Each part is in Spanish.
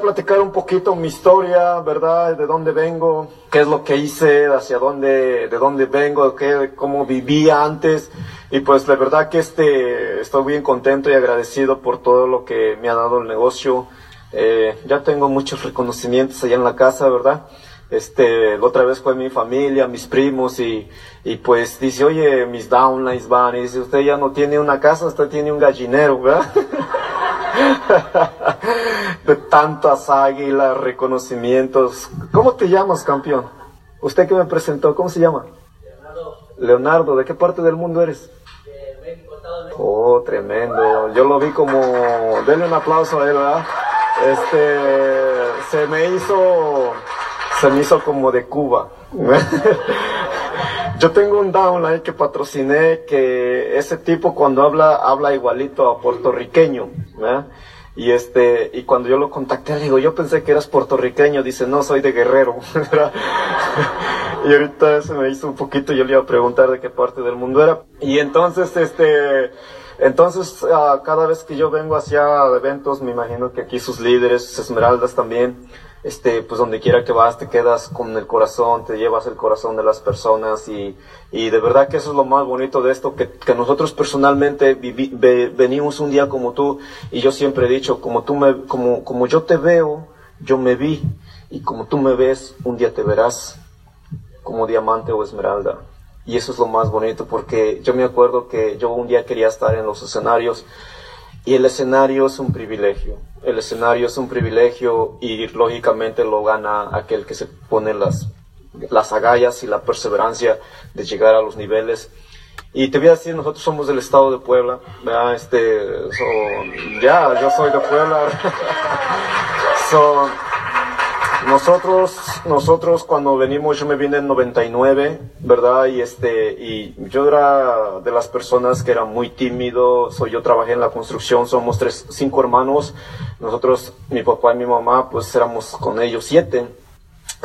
platicar un poquito mi historia, ¿verdad? De dónde vengo, qué es lo que hice, hacia dónde, de dónde vengo, qué, cómo vivía antes. Y pues la verdad que este, estoy bien contento y agradecido por todo lo que me ha dado el negocio. Eh, ya tengo muchos reconocimientos allá en la casa, ¿verdad? Este, la otra vez fue mi familia, mis primos y, y pues dice, oye, mis downlines van y dice, usted ya no tiene una casa, usted tiene un gallinero, ¿verdad? de tantas águilas, reconocimientos. ¿Cómo te llamas, campeón? Usted que me presentó, ¿cómo se llama? Leonardo. Leonardo, ¿de qué parte del mundo eres? De México, Oh, tremendo. Yo lo vi como, denle un aplauso a él, ¿verdad? Este, se me hizo, se me hizo como de Cuba. Yo tengo un downline que patrociné que ese tipo cuando habla, habla igualito a puertorriqueño, Y este, y cuando yo lo contacté, le digo, yo pensé que eras puertorriqueño, dice, no, soy de Guerrero. y ahorita se me hizo un poquito, yo le iba a preguntar de qué parte del mundo era. Y entonces, este, entonces, ah, cada vez que yo vengo hacia eventos, me imagino que aquí sus líderes, Esmeraldas también, este, pues donde quiera que vas te quedas con el corazón, te llevas el corazón de las personas y, y de verdad que eso es lo más bonito de esto, que, que nosotros personalmente venimos un día como tú y yo siempre he dicho, como tú me, como, como yo te veo, yo me vi y como tú me ves, un día te verás como diamante o esmeralda. Y eso es lo más bonito porque yo me acuerdo que yo un día quería estar en los escenarios y el escenario es un privilegio. El escenario es un privilegio y lógicamente lo gana aquel que se pone las, las agallas y la perseverancia de llegar a los niveles. Y te voy a decir, nosotros somos del estado de Puebla, Este, ya, yo soy de Puebla. Nosotros, nosotros cuando venimos, yo me vine en 99, ¿verdad? Y este, y yo era de las personas que era muy tímido, soy, yo trabajé en la construcción, somos tres, cinco hermanos, nosotros, mi papá y mi mamá, pues éramos con ellos siete.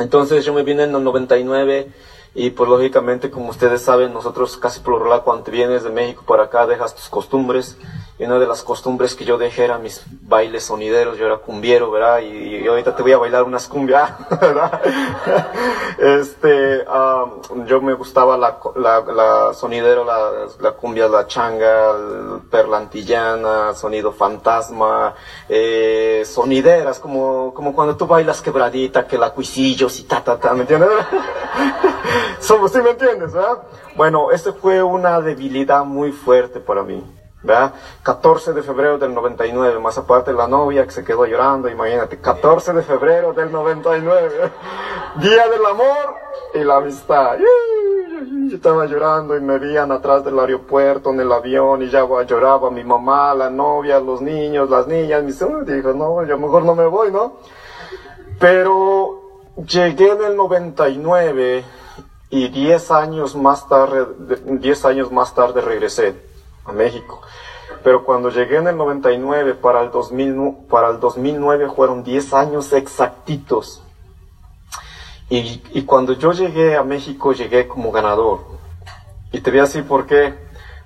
Entonces yo me vine en el 99 y pues lógicamente, como ustedes saben, nosotros casi por lo regular cuando vienes de México para acá dejas tus costumbres. Y una de las costumbres que yo dejé era mis bailes sonideros, yo era cumbiero, ¿verdad? Y, ahorita te voy a bailar unas cumbias, ¿verdad? este, yo me gustaba la, la, sonidero, la, la, cumbia, la changa, perlantillana, sonido fantasma, eh, sonideras, como, como cuando tú bailas quebradita, que la cuisillos y ta, ta, ta, ¿me entiendes? Somos, ¿sí me entiendes, verdad? Bueno, esta fue una debilidad muy fuerte para mí. ¿verdad? 14 de febrero del 99, más aparte la novia que se quedó llorando, imagínate, 14 de febrero del 99, día del amor y la amistad. Yo estaba llorando y me veían atrás del aeropuerto en el avión y ya lloraba mi mamá, la novia, los niños, las niñas. Mi señor dijo, no, yo mejor no me voy, ¿no? Pero llegué en el 99 y 10 años más tarde, 10 años más tarde regresé a México. Pero cuando llegué en el 99 para el, 2000, para el 2009 fueron 10 años exactitos. Y, y, cuando yo llegué a México llegué como ganador. Y te voy a decir por qué.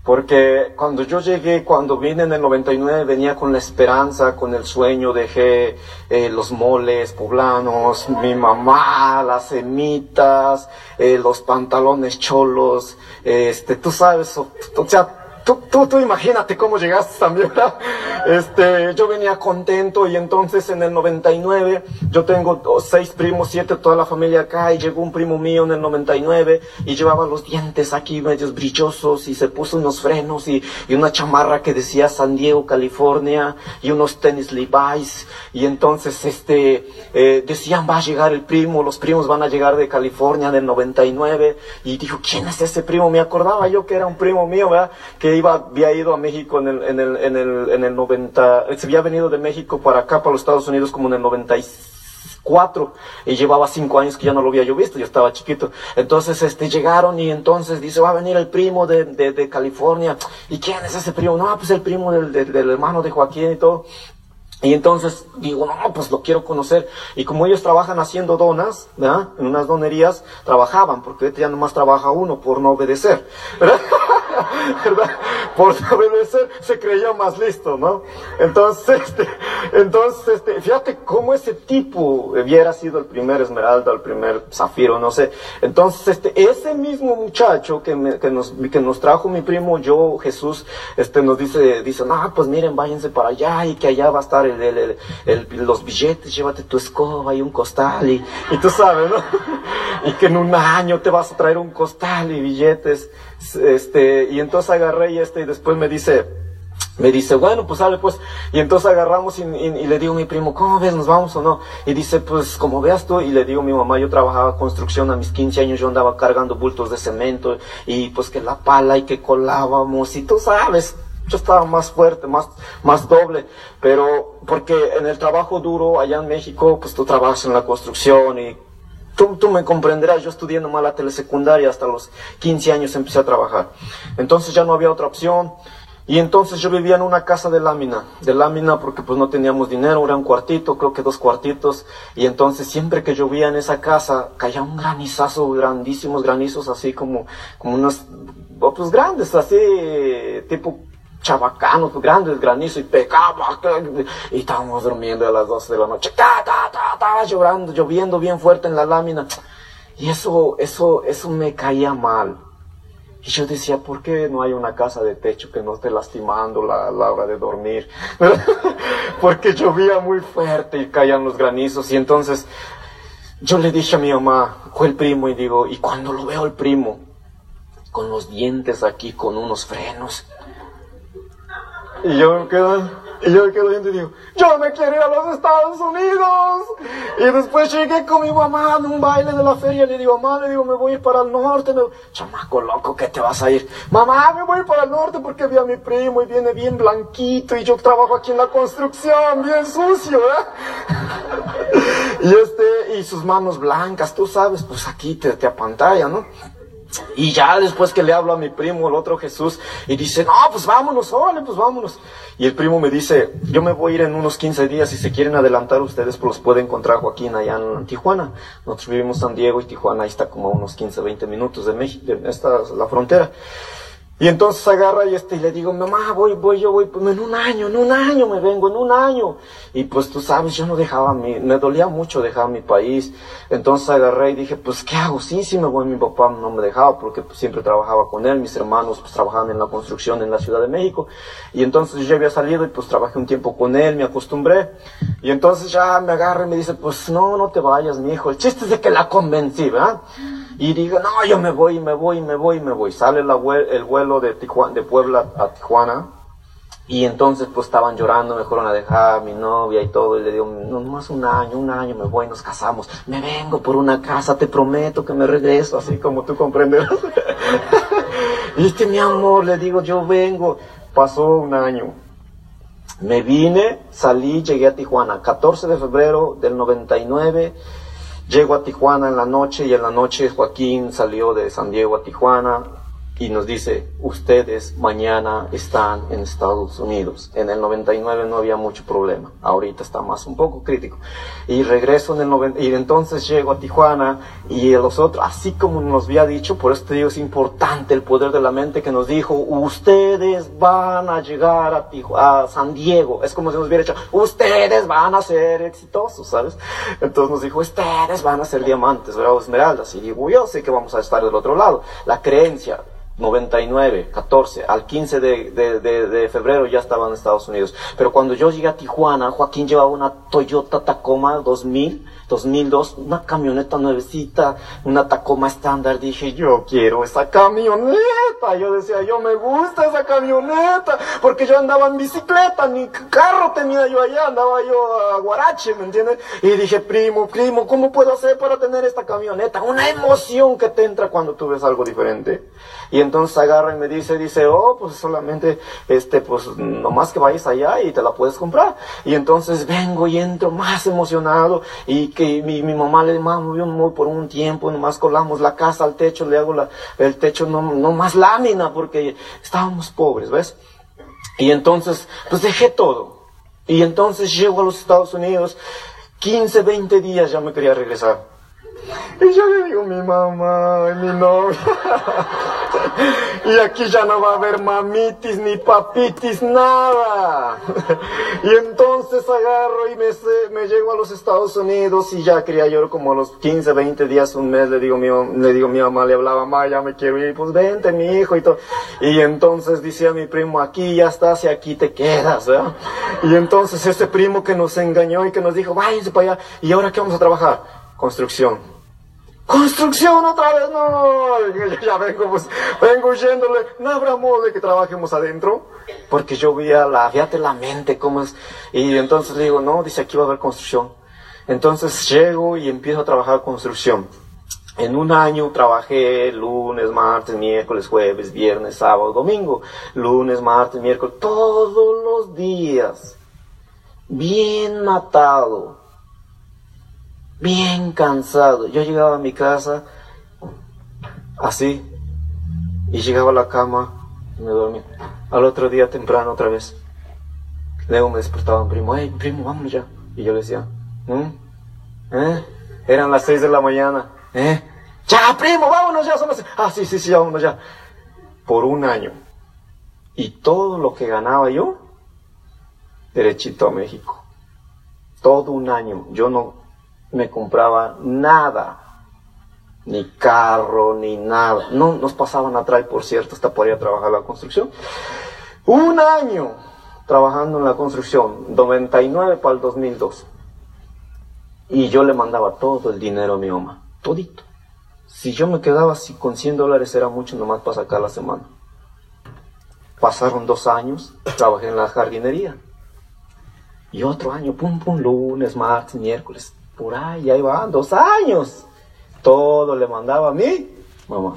Porque cuando yo llegué, cuando vine en el 99, venía con la esperanza, con el sueño, dejé eh, los moles poblanos, mi mamá, las semitas, eh, los pantalones cholos, este, tú sabes, o, o sea, Tú, tú, tú, imagínate cómo llegaste también, ¿verdad? Este, yo venía contento y entonces en el 99 yo tengo seis primos, siete, toda la familia acá y llegó un primo mío en el 99 y llevaba los dientes aquí medios brillosos y se puso unos frenos y, y una chamarra que decía San Diego, California y unos tenis Levi's y entonces este, eh, decían va a llegar el primo, los primos van a llegar de California en el 99 y dijo, ¿quién es ese primo? Me acordaba yo que era un primo mío, ¿verdad? Que iba, había ido a México en el, en el, en el, en el 90, se había venido de México para acá, para los Estados Unidos como en el 94 y llevaba cinco años que ya no lo había yo visto, yo estaba chiquito. Entonces, este, llegaron y entonces dice, va a venir el primo de, de, California. ¿Y quién es ese primo? No, pues el primo del, del, hermano de Joaquín y todo. Y entonces digo, no, pues lo quiero conocer. Y como ellos trabajan haciendo donas, ¿verdad? En unas donerías, trabajaban, porque ya nomás trabaja uno por no obedecer, ¿verdad? ¿verdad? Por obedecer se creía más listo, ¿no? Entonces, este, entonces, este, fíjate cómo ese tipo hubiera sido el primer esmeralda, el primer zafiro, no sé. Entonces, este, ese mismo muchacho que, que, nos, que nos trajo mi primo, yo, Jesús, este, nos dice, dice, no, pues miren, váyanse para allá y que allá va a estar el, el, los billetes, llévate tu escoba y un costal y, y tú sabes, ¿no? y que en un año te vas a traer un costal y billetes, este, y entonces agarré y este, y después me dice, me dice, bueno, pues sale pues. Y entonces agarramos y, le digo a mi primo, ¿cómo ves? ¿Nos vamos o no? Y dice, pues como veas tú. Y le digo a mi mamá, yo trabajaba construcción a mis 15 años, yo andaba cargando bultos de cemento y pues que la pala y que colábamos y tú sabes. Yo estaba más fuerte, más, más doble, pero porque en el trabajo duro allá en México, pues tú trabajas en la construcción y Tú, tú, me comprenderás, yo estudié nomás la telesecundaria, hasta los 15 años empecé a trabajar. Entonces ya no había otra opción. Y entonces yo vivía en una casa de lámina, de lámina porque pues no teníamos dinero, era un cuartito, creo que dos cuartitos, y entonces siempre que llovía en esa casa caía un granizazo, grandísimos granizos, así como, como unos, pues grandes, así, tipo chabacanos, grandes granizos, y pecaba, y estábamos durmiendo a las 12 de la noche, estaba llorando, lloviendo bien fuerte en la lámina, y eso, eso, eso me caía mal. Y yo decía, ¿por qué no hay una casa de techo que no esté lastimando la, la hora de dormir? Porque llovía muy fuerte y caían los granizos. Y entonces yo le dije a mi mamá, fue el primo, y digo, y cuando lo veo el primo, con los dientes aquí, con unos frenos, y yo me quedo, y yo quedo viendo y digo, yo me quiero ir a los Estados Unidos. Y después llegué con mi mamá en un baile de la feria y le digo, mamá, le digo, me voy a ir para el norte. Me... Chamaco loco, ¿qué te vas a ir? Mamá, me voy para el norte porque vi a mi primo y viene bien blanquito y yo trabajo aquí en la construcción, bien sucio, ¿eh? y este, y sus manos blancas, tú sabes, pues aquí te, te apantalla, ¿no? Y ya después que le hablo a mi primo, el otro Jesús, y dice, no, pues vámonos, órale, pues vámonos. Y el primo me dice, yo me voy a ir en unos 15 días, si se quieren adelantar ustedes, pues los puede encontrar Joaquín allá en Tijuana. Nosotros vivimos San Diego y Tijuana ahí está como a unos 15, 20 minutos de México, esta es la frontera. Y entonces agarra y este, y le digo, mamá, voy, voy, yo voy, pues en un año, en un año me vengo, en un año. Y pues tú sabes, yo no dejaba mi, me dolía mucho dejar mi país. Entonces agarré y dije, pues ¿qué hago? Sí, sí me voy, mi papá no me dejaba porque pues, siempre trabajaba con él, mis hermanos pues trabajaban en la construcción en la Ciudad de México. Y entonces yo había salido y pues trabajé un tiempo con él, me acostumbré. Y entonces ya me agarra y me dice, pues no, no te vayas, mi hijo. El chiste es de que la convencí, ¿verdad? Y digo, no, yo me voy, me voy, me voy, me voy. Sale el vuelo de, Tijuana, de Puebla a Tijuana. Y entonces pues estaban llorando, me fueron a dejar a mi novia y todo, y le digo, no, más un año, un año me voy, nos casamos, me vengo por una casa, te prometo que me regreso, así como tú comprenderás. y este mi amor, le digo, yo vengo, pasó un año. Me vine, salí, llegué a Tijuana, 14 de febrero del 99, Llego a Tijuana en la noche y en la noche Joaquín salió de San Diego a Tijuana y nos dice, ustedes mañana están en Estados Unidos. En el 99 no había mucho problema, ahorita está más un poco crítico. Y regreso en el 90, y entonces llego a Tijuana y los otros, así como nos había dicho, por eso te digo, es importante el poder de la mente que nos dijo, ustedes van a llegar a, a San Diego. Es como si nos hubiera dicho, ustedes van a ser exitosos, ¿sabes? Entonces nos dijo, ustedes van a ser diamantes, ¿verdad? esmeraldas. Y digo, yo sé que vamos a estar del otro lado. La creencia, 99, 14, al 15 de, de, de, de, febrero ya estaba en Estados Unidos. Pero cuando yo llegué a Tijuana, Joaquín llevaba una Toyota Tacoma 2000 2002, una camioneta nuevecita, una Tacoma estándar. Dije, yo quiero esa camioneta. Yo decía, yo me gusta esa camioneta, porque yo andaba en bicicleta, ni carro tenía yo allá, andaba yo a Guarache, ¿me entiendes? Y dije, primo, primo, ¿cómo puedo hacer para tener esta camioneta? Una emoción que te entra cuando tú ves algo diferente. Y entonces agarra y me dice, dice, oh, pues solamente, este, pues nomás que vayas allá y te la puedes comprar. Y entonces vengo y entro más emocionado y que mi, mi mamá le mamo, yo por un tiempo, nomás colamos la casa al techo, le hago el techo no, no más lámina porque estábamos pobres, ¿ves? Y entonces, pues dejé todo. Y entonces llego a los Estados Unidos, 15, 20 días ya me quería regresar. Y yo le digo, mi mamá, mi novia. y aquí ya no va a haber mamitis ni papitis, nada. y entonces agarro y me, me llego a los Estados Unidos y ya quería yo como a los 15, 20 días, un mes, le digo, mi, le digo, mi mamá le hablaba, mamá, ya me quiero ir, pues vente, mi hijo y todo. Y entonces decía mi primo, aquí ya estás y aquí te quedas. Y entonces ese primo que nos engañó y que nos dijo, váyanse para allá, ¿y ahora qué vamos a trabajar? Construcción construcción otra vez, no, ya vengo, pues, vengo huyéndole, no habrá modo de que trabajemos adentro, porque yo vi a la, fíjate la mente, cómo es, y entonces digo, no, dice aquí va a haber construcción. Entonces llego y empiezo a trabajar construcción. En un año trabajé lunes, martes, miércoles, jueves, viernes, sábado, domingo. Lunes, martes, miércoles, todos los días. Bien matado bien cansado. Yo llegaba a mi casa así y llegaba a la cama y me dormía. Al otro día temprano otra vez. Luego me despertaba un primo, hey primo, vamos ya. Y yo le decía, ¿Mm? ¿Eh? Eran las seis de la mañana, ¿eh? Ya, primo, vámonos ya, son las... Ah, sí, sí, sí, vámonos ya. Por un año. Y todo lo que ganaba yo, derechito a México. Todo un año. Yo no, me compraba nada, ni carro, ni nada. No nos pasaban atrás, por cierto, hasta por ir a trabajar la construcción. Un año trabajando en la construcción, 99 para el 2002. Y yo le mandaba todo el dinero a mi mamá, todito. Si yo me quedaba así con 100 dólares era mucho nomás para sacar la semana. Pasaron dos años, trabajé en la jardinería. Y otro año, pum, pum, lunes, martes, miércoles. Por ahí, ahí van, dos años. Todo le mandaba a mí, mamá.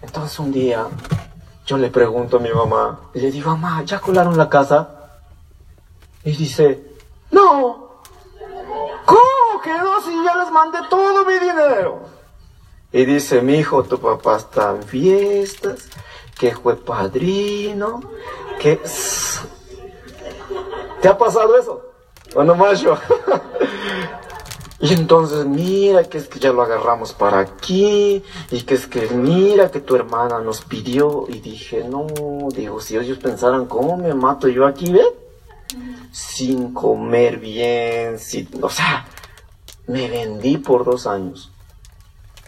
Entonces un día yo le pregunto a mi mamá, y le digo, mamá, ¿ya colaron la casa? Y dice, no. ¿Cómo quedó si ya les mandé todo mi dinero? Y dice, mi hijo, tu papá está en fiestas, que fue padrino, que... ¿Te ha pasado eso? Bueno, macho. y entonces, mira, que es que ya lo agarramos para aquí, y que es que, mira, que tu hermana nos pidió, y dije, no, digo, si ellos pensaran, ¿cómo me mato yo aquí, ve? Sin comer bien, sin, o sea, me vendí por dos años.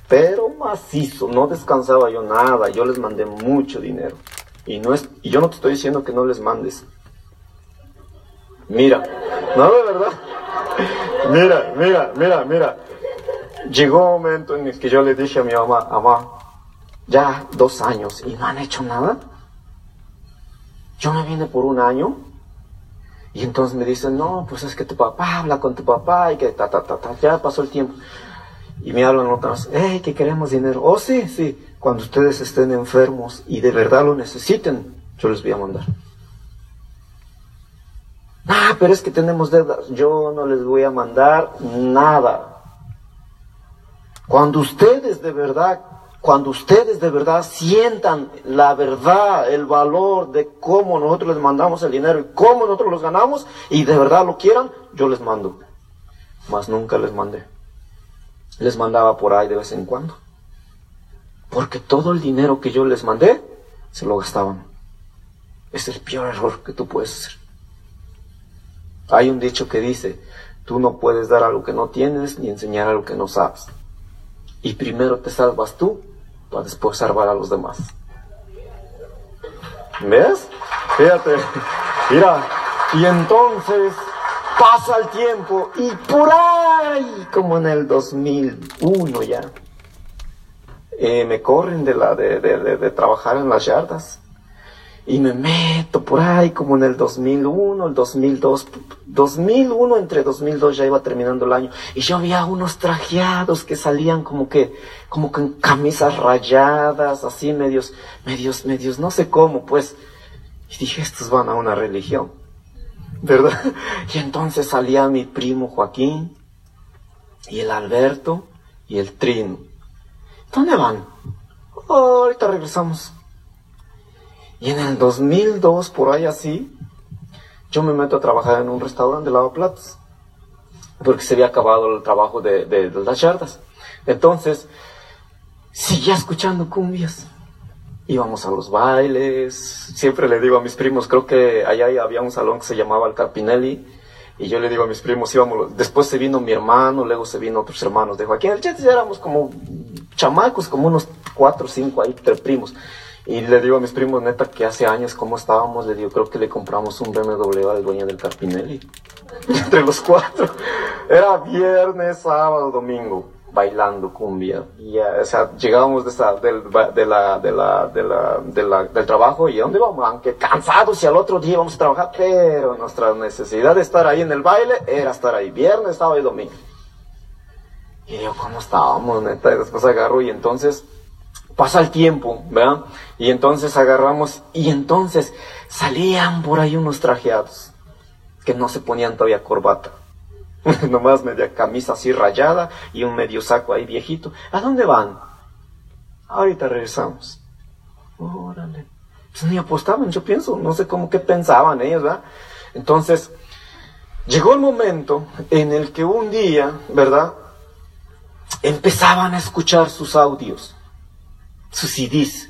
Pero macizo, no descansaba yo nada, yo les mandé mucho dinero. Y, no es, y yo no te estoy diciendo que no les mandes. Mira, no, de verdad. Mira, mira, mira, mira. Llegó un momento en el que yo le dije a mi mamá, mamá, ya dos años y no han hecho nada. Yo me vine por un año y entonces me dicen, no, pues es que tu papá habla con tu papá y que ta, ta, ta, ta, ya pasó el tiempo. Y me hablan otras, hey, que queremos dinero. Oh, sí, sí, cuando ustedes estén enfermos y de verdad lo necesiten, yo les voy a mandar. Ah, pero es que tenemos deudas. Yo no les voy a mandar nada. Cuando ustedes de verdad, cuando ustedes de verdad sientan la verdad, el valor de cómo nosotros les mandamos el dinero y cómo nosotros los ganamos y de verdad lo quieran, yo les mando. Mas nunca les mandé. Les mandaba por ahí de vez en cuando. Porque todo el dinero que yo les mandé, se lo gastaban. Es el peor error que tú puedes hacer. Hay un dicho que dice, tú no puedes dar algo que no tienes ni enseñar algo que no sabes. Y primero te salvas tú para después salvar a los demás. ¿Ves? Fíjate, mira, y entonces pasa el tiempo y por ahí, como en el 2001 ya, eh, me corren de, la, de, de, de trabajar en las yardas y me meto por ahí como en el 2001, el 2002, 2001 entre 2002 ya iba terminando el año y yo había unos trajeados que salían como que, como con camisas rayadas, así medios, medios, medios, no sé cómo, pues. Y dije, estos van a una religión, ¿verdad? Y entonces salía mi primo Joaquín y el Alberto y el Trino. ¿Dónde van? ahorita regresamos. Y en el 2002, por ahí así, yo me meto a trabajar en un restaurante de lavaplatos. Porque se había acabado el trabajo de, de, las yardas. Entonces, seguía escuchando cumbias. Íbamos a los bailes, siempre le digo a mis primos, creo que allá había un salón que se llamaba el Carpinelli, y yo le digo a mis primos, íbamos, después se vino mi hermano, luego se vino otros hermanos de Joaquín, ya éramos como chamacos, como unos cuatro o cinco ahí, tres primos. Y le digo a mis primos, neta, que hace años, ¿cómo estábamos? Le digo, creo que le compramos un BMW al dueño del Carpinelli. Entre los cuatro. Era viernes, sábado, domingo, bailando cumbia. Y, o sea, llegábamos de, esta, del, de la, de la, de la, la, del trabajo y ¿a dónde vamos? Aunque cansados y al otro día vamos a trabajar, pero nuestra necesidad de estar ahí en el baile era estar ahí viernes, sábado y domingo. Y yo, ¿cómo estábamos, neta? Y después agarro y entonces pasa el tiempo, ¿verdad? Y entonces agarramos y entonces salían por ahí unos trajeados que no se ponían todavía corbata. Nomás media camisa así rayada y un medio saco ahí viejito. ¿A dónde van? Ahorita regresamos. Órale. Pues ni apostaban, yo pienso, no sé cómo que pensaban ellos, ¿verdad? Entonces, llegó el momento en el que un día, ¿verdad? Empezaban a escuchar sus audios sus CDs.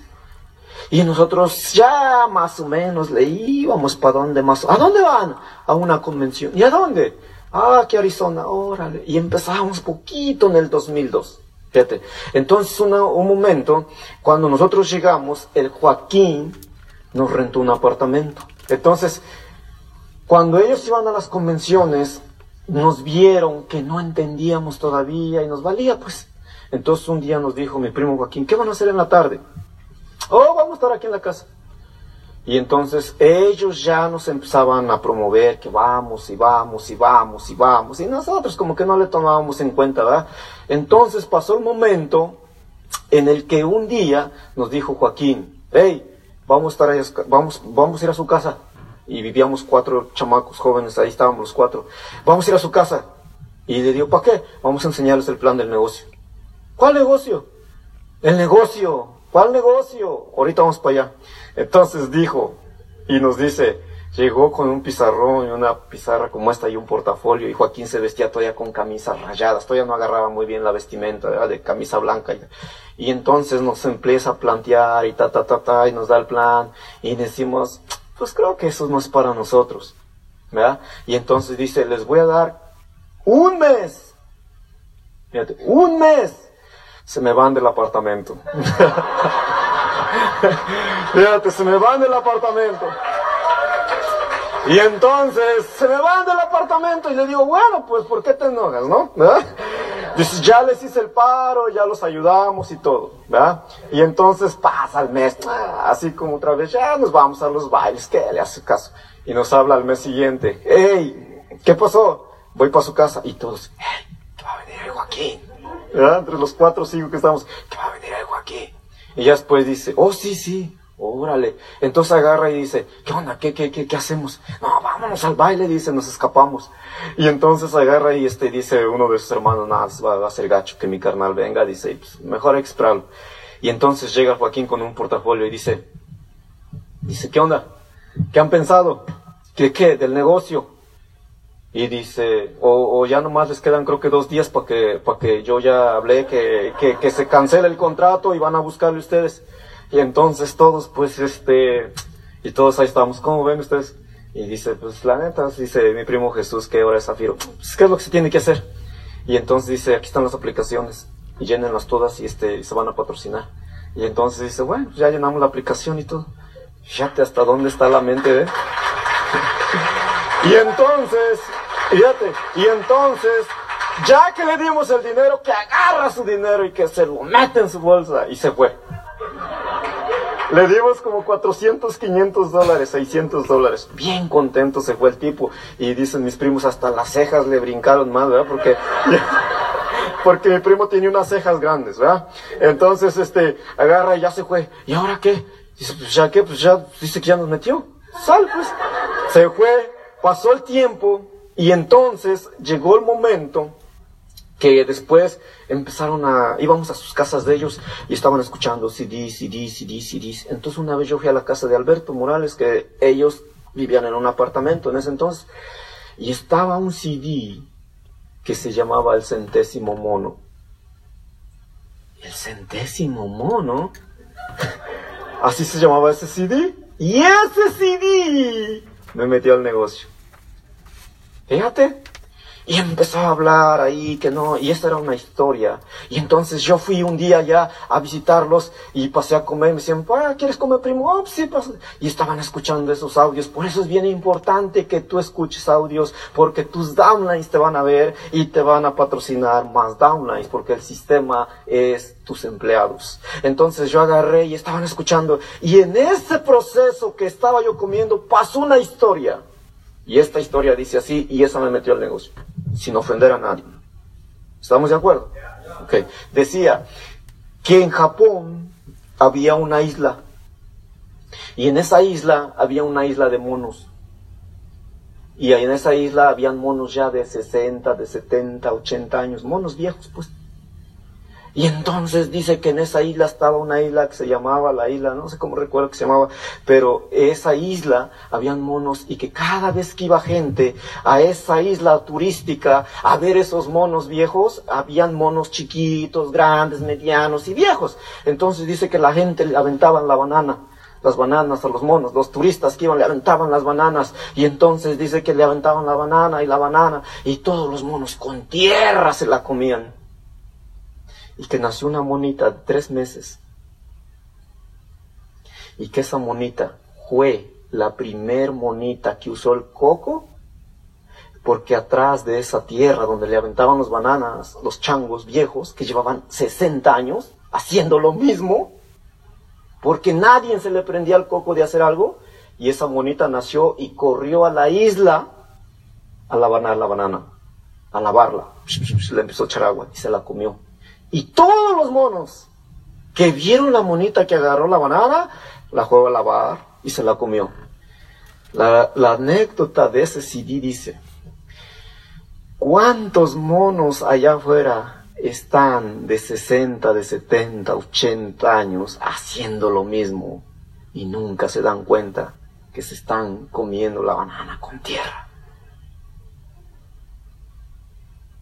Y nosotros ya más o menos le íbamos para dónde más. ¿A dónde van? A una convención. ¿Y a dónde? Ah, aquí Arizona, órale. Y empezamos poquito en el 2002. Fíjate. Entonces, un momento, cuando nosotros llegamos, el Joaquín nos rentó un apartamento. Entonces, cuando ellos iban a las convenciones, nos vieron que no entendíamos todavía y nos valía, pues entonces un día nos dijo mi primo Joaquín, ¿qué van a hacer en la tarde? Oh, vamos a estar aquí en la casa. Y entonces ellos ya nos empezaban a promover que vamos y vamos y vamos y vamos. Y nosotros como que no le tomábamos en cuenta, ¿verdad? Entonces pasó el momento en el que un día nos dijo Joaquín, hey, vamos a, estar vamos, vamos a ir a su casa. Y vivíamos cuatro chamacos jóvenes, ahí estábamos los cuatro. Vamos a ir a su casa. Y le digo, ¿para qué? Vamos a enseñarles el plan del negocio. ¿Cuál negocio? El negocio. ¿Cuál negocio? Ahorita vamos para allá. Entonces dijo y nos dice, llegó con un pizarrón y una pizarra como esta y un portafolio y Joaquín se vestía todavía con camisas rayadas, todavía no agarraba muy bien la vestimenta de camisa blanca. Y, entonces nos empieza a plantear y ta, ta, ta, ta, y nos da el plan y decimos, pues creo que eso no es para nosotros. ¿verdad? Y entonces dice, les voy a dar un mes. Un mes se me van del apartamento. Fíjate, se me van del apartamento. Y entonces se me van del apartamento y le digo, bueno, pues ¿por qué te enojas, no? Dice, ya les hice el paro, ya los ayudamos y todo, ¿verdad? Y entonces pasa el mes, ah, así como otra vez, ya nos vamos a los bailes, ¿qué le hace caso? Y nos habla al mes siguiente, hey, ¿qué pasó? Voy para su casa y todos, hey, que va a venir el Joaquín. Entre los cuatro o cinco que estamos, que va a venir el Joaquín. Y ya después dice, oh, sí, sí, órale. Entonces agarra y dice, ¿qué onda? ¿Qué, qué, qué, qué hacemos? No, vámonos al baile, dice, nos escapamos. Y entonces agarra y este, dice uno de sus hermanos, nada, va, a ser gacho que mi carnal venga, dice, pues, mejor hay Y entonces llega Joaquín con un portafolio y dice, dice, ¿qué onda? ¿Qué han pensado? ¿Qué, qué? Del negocio y dice, o, o, ya nomás les quedan creo que dos días para que, para que yo ya hablé que, que, se cancele el contrato y van a buscarle ustedes. Y entonces todos, pues, este, y todos ahí estamos, ¿cómo ven ustedes? Y dice, pues la neta, dice mi primo Jesús que ahora es Zafiro, pues, ¿qué es lo que se tiene que hacer? Y entonces dice, aquí están las aplicaciones, y llénenlas todas y este, se van a patrocinar. Y entonces dice, bueno, ya llenamos la aplicación y todo. Fíjate hasta dónde está la mente, ¿eh? y entonces, Fíjate, y entonces, ya que le dimos el dinero, que agarra su dinero y que se lo mete en su bolsa y se fue. Le dimos como 400, 500 dólares, 600 dólares. Bien contento se fue el tipo. Y dicen mis primos, hasta las cejas le brincaron más, ¿verdad? Porque, porque mi primo tiene unas cejas grandes, ¿verdad? Entonces, este, agarra y ya se fue. ¿Y ahora qué? Dice, pues ya qué, pues ya, dice que ya nos metió. Sal, pues. Se fue, pasó el tiempo, y entonces llegó el momento que después empezaron a, íbamos a sus casas de ellos y estaban escuchando CDs, CDs, CDs, CDs. Entonces una vez yo fui a la casa de Alberto Morales, que ellos vivían en un apartamento en ese entonces, y estaba un CD que se llamaba El Centésimo Mono. el centésimo mono. Así se llamaba ese CD. Y ese CD me metió al negocio. Fíjate, y empezó a hablar ahí que no, y esa era una historia. Y entonces yo fui un día ya a visitarlos y pasé a comer. Me decían, ¿quieres comer primo? Oh, sí, Y estaban escuchando esos audios. Por eso es bien importante que tú escuches audios, porque tus downlines te van a ver y te van a patrocinar más downlines, porque el sistema es tus empleados. Entonces yo agarré y estaban escuchando. Y en ese proceso que estaba yo comiendo pasó una historia. Y esta historia dice así, y esa me metió al negocio, sin ofender a nadie. ¿Estamos de acuerdo? Ok. Decía que en Japón había una isla, y en esa isla había una isla de monos. Y en esa isla habían monos ya de 60, de 70, 80 años, monos viejos, pues. Y entonces dice que en esa isla estaba una isla que se llamaba la isla, no sé cómo recuerdo que se llamaba, pero esa isla habían monos y que cada vez que iba gente a esa isla turística a ver esos monos viejos, habían monos chiquitos, grandes, medianos y viejos. Entonces dice que la gente le aventaban la banana las bananas a los monos, los turistas que iban le aventaban las bananas y entonces dice que le aventaban la banana y la banana y todos los monos con tierra se la comían y que nació una monita de tres meses y que esa monita fue la primer monita que usó el coco porque atrás de esa tierra donde le aventaban los bananas, los changos viejos que llevaban 60 años haciendo lo mismo, porque nadie se le prendía el coco de hacer algo, y esa monita nació y corrió a la isla a lavar la banana, a lavarla, le empezó a echar agua y se la comió. Y todos los monos que vieron la monita que agarró la banana, la fue a lavar y se la comió. La, anécdota de ese CD dice, ¿cuántos monos allá afuera están de 60, de 70, 80 años haciendo lo mismo y nunca se dan cuenta que se están comiendo la banana con tierra?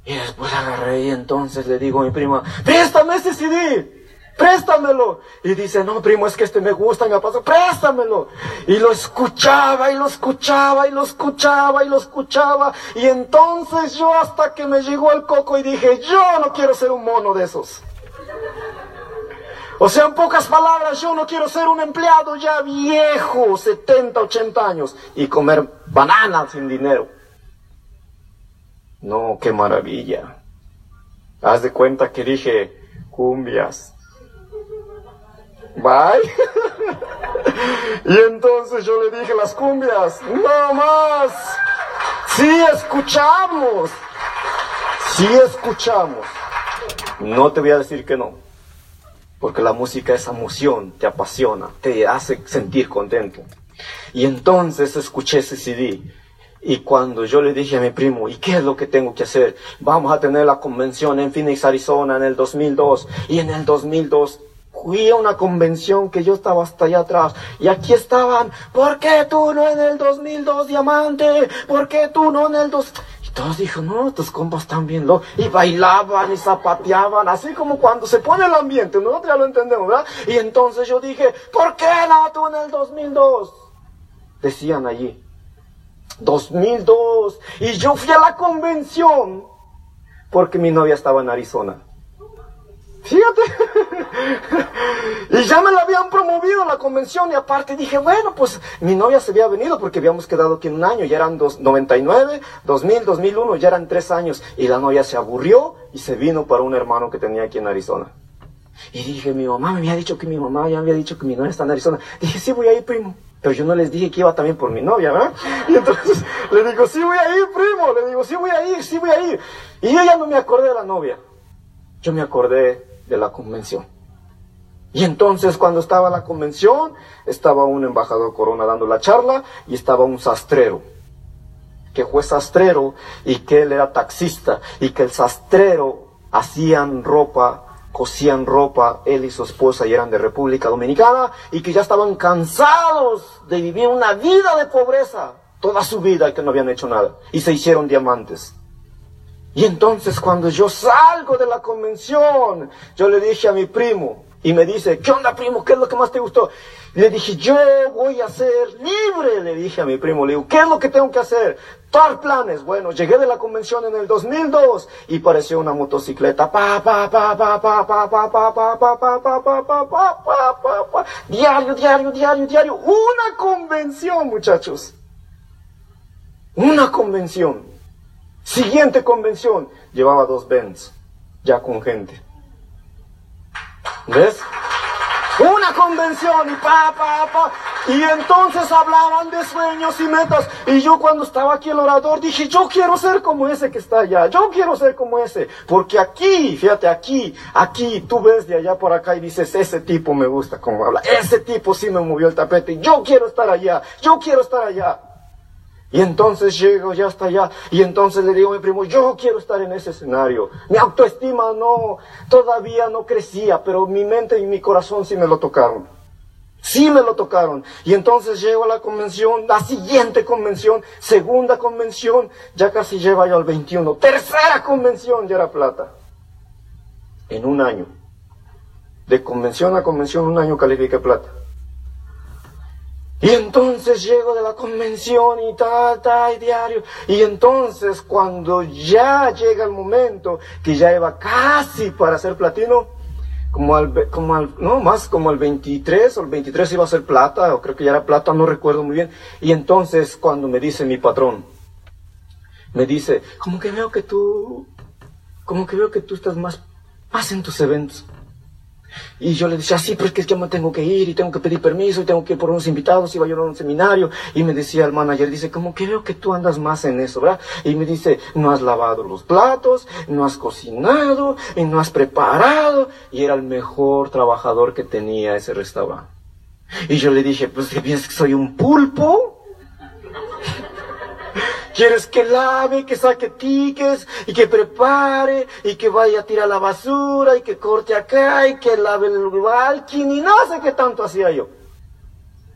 Y después agarré y entonces le digo a mi prima, préstame ese CD, préstamelo. Y dice, no, primo, es que este me gusta, me pasó, préstamelo. Y lo escuchaba y lo escuchaba y lo escuchaba y lo escuchaba. Y entonces yo hasta que me llegó el coco y dije, yo no quiero ser un mono de esos. O sea, en pocas palabras, yo no quiero ser un empleado ya viejo, 70, 80 años, y comer bananas sin dinero. No, qué maravilla. Haz de cuenta que dije cumbias. Bye. y entonces yo le dije las cumbias. No más. Sí escuchamos. Sí escuchamos. No te voy a decir que no. Porque la música es emoción, te apasiona, te hace sentir contento. Y entonces escuché ese CD y cuando yo le dije a mi primo, ¿y qué es lo que tengo que hacer? Vamos a tener la convención en Phoenix, Arizona en el 2002. Y en el 2002 fui a una convención que yo estaba hasta allá atrás. Y aquí estaban, ¿por qué tú no en el 2002, Diamante? ¿Por qué tú no en el 2? Y todos dijeron, no, tus compas están bien locos. Y bailaban y zapateaban, así como cuando se pone el ambiente. Nosotros ya lo entendemos, ¿verdad? Y entonces yo dije, ¿por qué no tú en el 2002? Decían allí. 2002. Y yo fui a la convención porque mi novia estaba en Arizona. Fíjate. y ya me la habían promovido la convención y aparte dije, bueno, pues mi novia se había venido porque habíamos quedado aquí en un año, ya eran dos, 99, 2000, 2001, ya eran tres años y la novia se aburrió y se vino para un hermano que tenía aquí en Arizona. Y dije, mi mamá me había dicho que mi mamá ya me había dicho que mi novia está en Arizona. Dije, sí, voy a ir, primo. Pero yo no les dije que iba también por mi novia, ¿verdad? Y entonces le digo, sí voy a ir, primo. Le digo, sí voy a ir, sí voy a ir. Y yo ya no me acordé de la novia. Yo me acordé de la convención. Y entonces cuando estaba la convención, estaba un embajador Corona dando la charla y estaba un sastrero, que fue sastrero y que él era taxista y que el sastrero hacían ropa cosían ropa, él y su esposa, y eran de República Dominicana, y que ya estaban cansados de vivir una vida de pobreza toda su vida que no habían hecho nada, y se hicieron diamantes. Y entonces cuando yo salgo de la convención, yo le dije a mi primo, y me dice, ¿qué onda primo? ¿Qué es lo que más te gustó? Le dije, yo voy a ser libre, le dije a mi primo, le digo, ¿qué es lo que tengo que hacer? Todos planes. Bueno, llegué de la convención en el 2002 y pareció una motocicleta. Pa, pa, pa, pa, pa, pa, pa, pa, pa, pa, pa, pa, Diario, diario, diario, diario. Una convención, muchachos. Una convención. Siguiente convención. Llevaba dos Benz, ya con gente. ¿Ves? Una convención y pa, pa, pa. Y entonces hablaban de sueños y metas. Y yo cuando estaba aquí el orador dije, yo quiero ser como ese que está allá. Yo quiero ser como ese. Porque aquí, fíjate, aquí, aquí, tú ves de allá por acá y dices, ese tipo me gusta como habla. Ese tipo sí me movió el tapete. Yo quiero estar allá. Yo quiero estar allá. Y entonces llego ya hasta allá. Y entonces le digo a mi primo, yo quiero estar en ese escenario. Mi autoestima no, todavía no crecía, pero mi mente y mi corazón sí me lo tocaron. Sí me lo tocaron. Y entonces llego a la convención, la siguiente convención, segunda convención, ya casi lleva yo al 21. Tercera convención, ya era plata. En un año. De convención a convención, un año califiqué plata. Y entonces llego de la convención y tal, tal, diario. Y entonces cuando ya llega el momento que ya iba casi para ser platino, como al, como al, no, más como el 23 o el 23 iba a ser plata, o creo que ya era plata, no recuerdo muy bien. Y entonces cuando me dice mi patrón, me dice, como que veo que tú, como que veo que tú estás más, más en tus eventos. Y yo le decía, sí, pero es que yo me tengo que ir y tengo que pedir permiso y tengo que ir por unos invitados, iba yo a un seminario. Y me decía el manager, dice, como que veo que tú andas más en eso, ¿verdad? Y me dice, no has lavado los platos, no has cocinado, y no has preparado. Y era el mejor trabajador que tenía ese restaurante. Y yo le dije, pues, ¿qué piensas que soy un pulpo? Quieres que lave, que saque tickets y que prepare y que vaya a tirar la basura y que corte acá y que lave el balcón y no sé qué tanto hacía yo.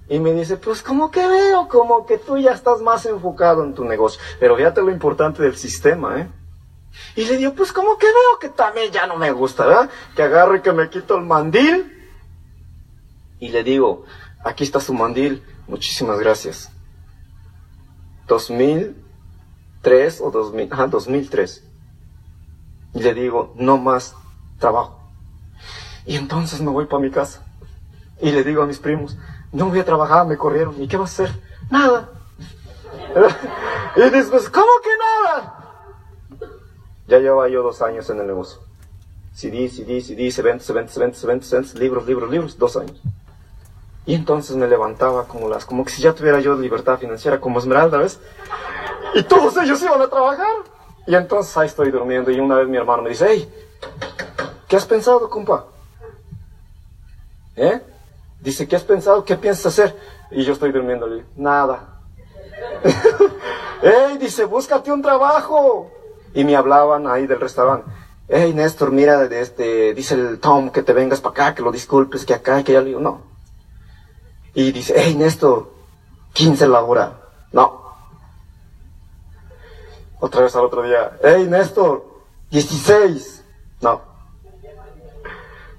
Y me dice, pues como que veo, como que tú ya estás más enfocado en tu negocio. Pero fíjate lo importante del sistema, ¿eh? Y le digo, pues como que veo que también ya no me gusta, ¿verdad? Que agarro y que me quito el mandil. Y le digo, aquí está su mandil, muchísimas gracias. 2000 2003 o 2000, ajá, 2003. Y le digo, no más trabajo. Y entonces me voy para mi casa. Y le digo a mis primos, no voy a trabajar, me corrieron. ¿Y qué vas a hacer? Nada. y después, ¿cómo que nada? Ya llevaba yo dos años en el negocio. CD, CD, CD, eventos, eventos, eventos, eventos, eventos, libros, libros, libros, dos años. Y entonces me levantaba como las, como que si ya tuviera yo libertad financiera, como Esmeralda, ¿ves? Y todos ellos iban a trabajar. Y entonces ahí estoy durmiendo y una vez mi hermano me dice, hey, ¿qué has pensado, compa? ¿Eh? Dice, ¿qué has pensado? ¿Qué piensas hacer? Y yo estoy durmiendo, le nada. hey, dice, búscate un trabajo. Y me hablaban ahí del restaurante. Hey, Néstor, mira, este, dice el Tom que te vengas para acá, que lo disculpes, que acá, que ya le digo, no. Y dice, hey, Néstor, 15 la hora. No, otra vez al otro día, hey Néstor, 16. No.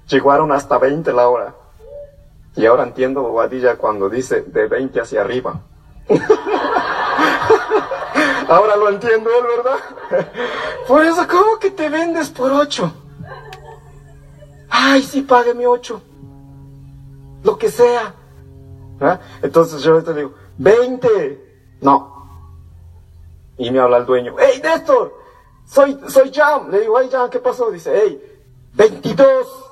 Llegaron hasta 20 la hora. Y ahora entiendo Bobadilla cuando dice de 20 hacia arriba. ahora lo entiendo él, ¿verdad? por eso, ¿cómo que te vendes por 8? Ay, sí, mi 8. Lo que sea. ¿Ah? Entonces yo te digo, 20. No, y me habla el dueño, ¡Hey, Néstor! Soy, soy Jam. Le digo, ¡Hey, Jam! ¿Qué pasó? Dice, ¡Hey, 22!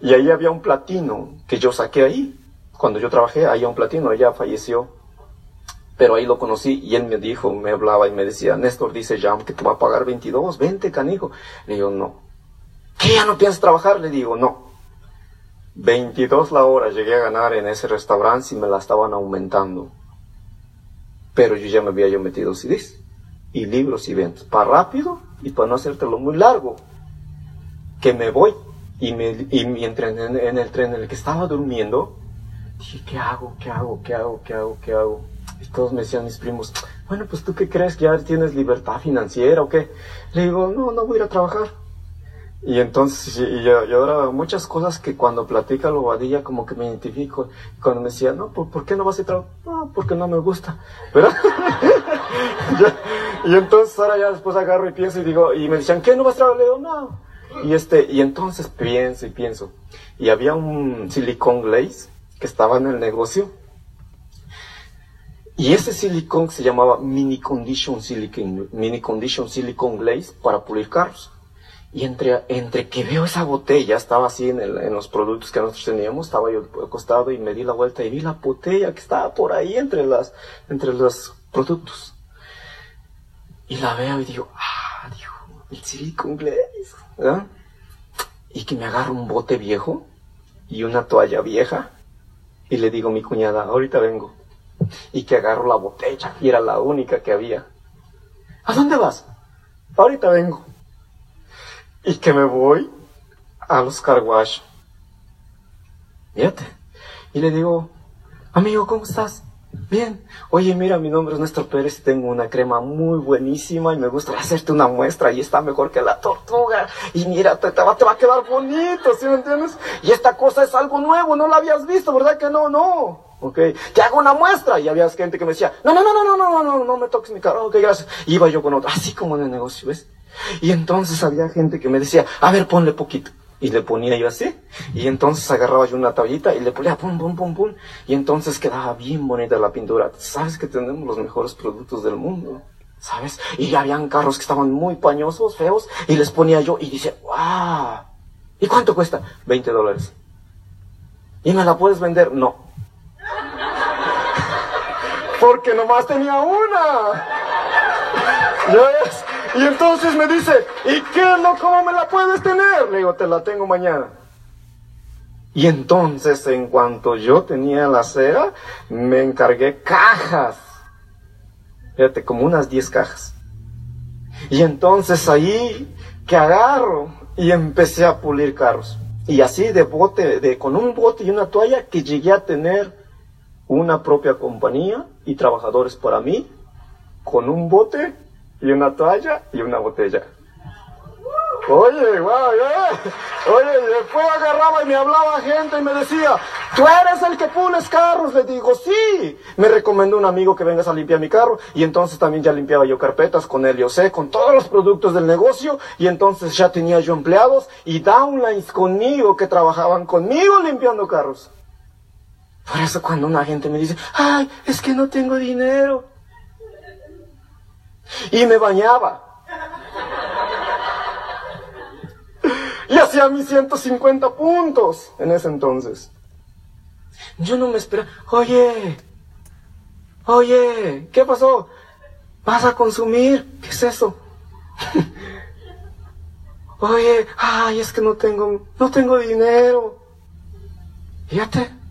y ahí había un platino que yo saqué ahí. Cuando yo trabajé, había un platino, ella falleció. Pero ahí lo conocí y él me dijo, me hablaba y me decía, Néstor dice Jam que te va a pagar 22, 20, canijo. Le digo, no. ¿Qué ya no piensas trabajar? Le digo, no. 22 la hora llegué a ganar en ese restaurante y me la estaban aumentando. Pero yo ya me había yo metido CDs y libros y ventas. Para rápido y para no hacértelo muy largo. Que me voy y, me, y mientras en, en el tren en el que estaba durmiendo, dije, ¿qué hago? ¿Qué hago? ¿Qué hago? ¿Qué hago? ¿Qué hago? Y todos me decían mis primos, bueno, pues tú qué crees que ya tienes libertad financiera o qué? Le digo, no, no voy a ir a trabajar. Y entonces, y yo, yo ahora muchas cosas que cuando platica lo como que me identifico. Cuando me decía, no, ¿por, qué no vas a trabajar? No, porque no me gusta. ¿Verdad? y entonces ahora ya después agarro y pienso y digo, y me decían, ¿qué no vas a trabajar? Le digo, no. Y este, y entonces pienso y pienso. Y había un silicon glaze que estaba en el negocio. Y ese silicón se llamaba mini condition silicon, mini condition silicon glaze para pulir carros. Y entre, entre que veo esa botella, estaba así en, los productos que nosotros teníamos, estaba yo acostado y me di la vuelta y vi la botella que estaba por ahí entre las, entre los productos. Y la veo y digo, ah, digo, el glaze, ¿verdad? Y que me agarro un bote viejo y una toalla vieja y le digo a mi cuñada, ahorita vengo. Y que agarro la botella y era la única que había. ¿A dónde vas? Ahorita vengo y que me voy a los carwash. Fíjate. Y le digo, amigo, ¿cómo estás? Bien. Oye, mira, mi nombre es Néstor Pérez y tengo una crema muy buenísima y me gustaría hacerte una muestra y está mejor que la tortuga. Y mira, te, va, te va a quedar bonito, ¿sí me entiendes? Y esta cosa es algo nuevo, no la habías visto, ¿verdad que no? No. Ok, te hago una muestra. Y había gente que me decía, no, no, no, no, no, no, no, no, no me toques mi carro, ok, gracias. iba yo con otro, así como en el negocio, ¿ves? Y entonces había gente que me decía, a ver, ponle poquito. Y le ponía yo así. Y entonces agarraba yo una tablita y le ponía pum, pum, pum, pum. Y entonces quedaba bien bonita la pintura. Sabes que tenemos los mejores productos del mundo. ¿Sabes? Y habían carros que estaban muy pañosos, feos. Y les ponía yo y dice, ¡wow! ¿Y cuánto cuesta? 20 dólares. ¿Y me la puedes vender? No. Porque nomás tenía una. ¿Ya ves? Y entonces me dice, ¿y qué no? ¿Cómo me la puedes tener? Le digo, te la tengo mañana. Y entonces, en cuanto yo tenía la cera, me encargué cajas. Fíjate, como unas 10 cajas. Y entonces ahí que agarro y empecé a pulir carros. Y así de bote, de, con un bote y una toalla que llegué a tener una propia compañía y trabajadores para mí, con un bote y una toalla y una botella. Oye, wow, Oye, después agarraba y me hablaba gente y me decía, tú eres el que pules carros. Le digo, sí. Me recomendó un amigo que vengas a limpiar mi carro. Y entonces también ya limpiaba yo carpetas con C, con todos los productos del negocio. Y entonces ya tenía yo empleados y downlines conmigo que trabajaban conmigo limpiando carros. Por eso cuando una gente me dice, ay, es que no tengo dinero. Y me bañaba. Y hacía mis 150 puntos en ese entonces. Yo no me esperaba. Oye, oye, ¿qué pasó? ¿Vas a consumir? ¿Qué es eso? oye, ay, es que no tengo, no tengo dinero. Fíjate.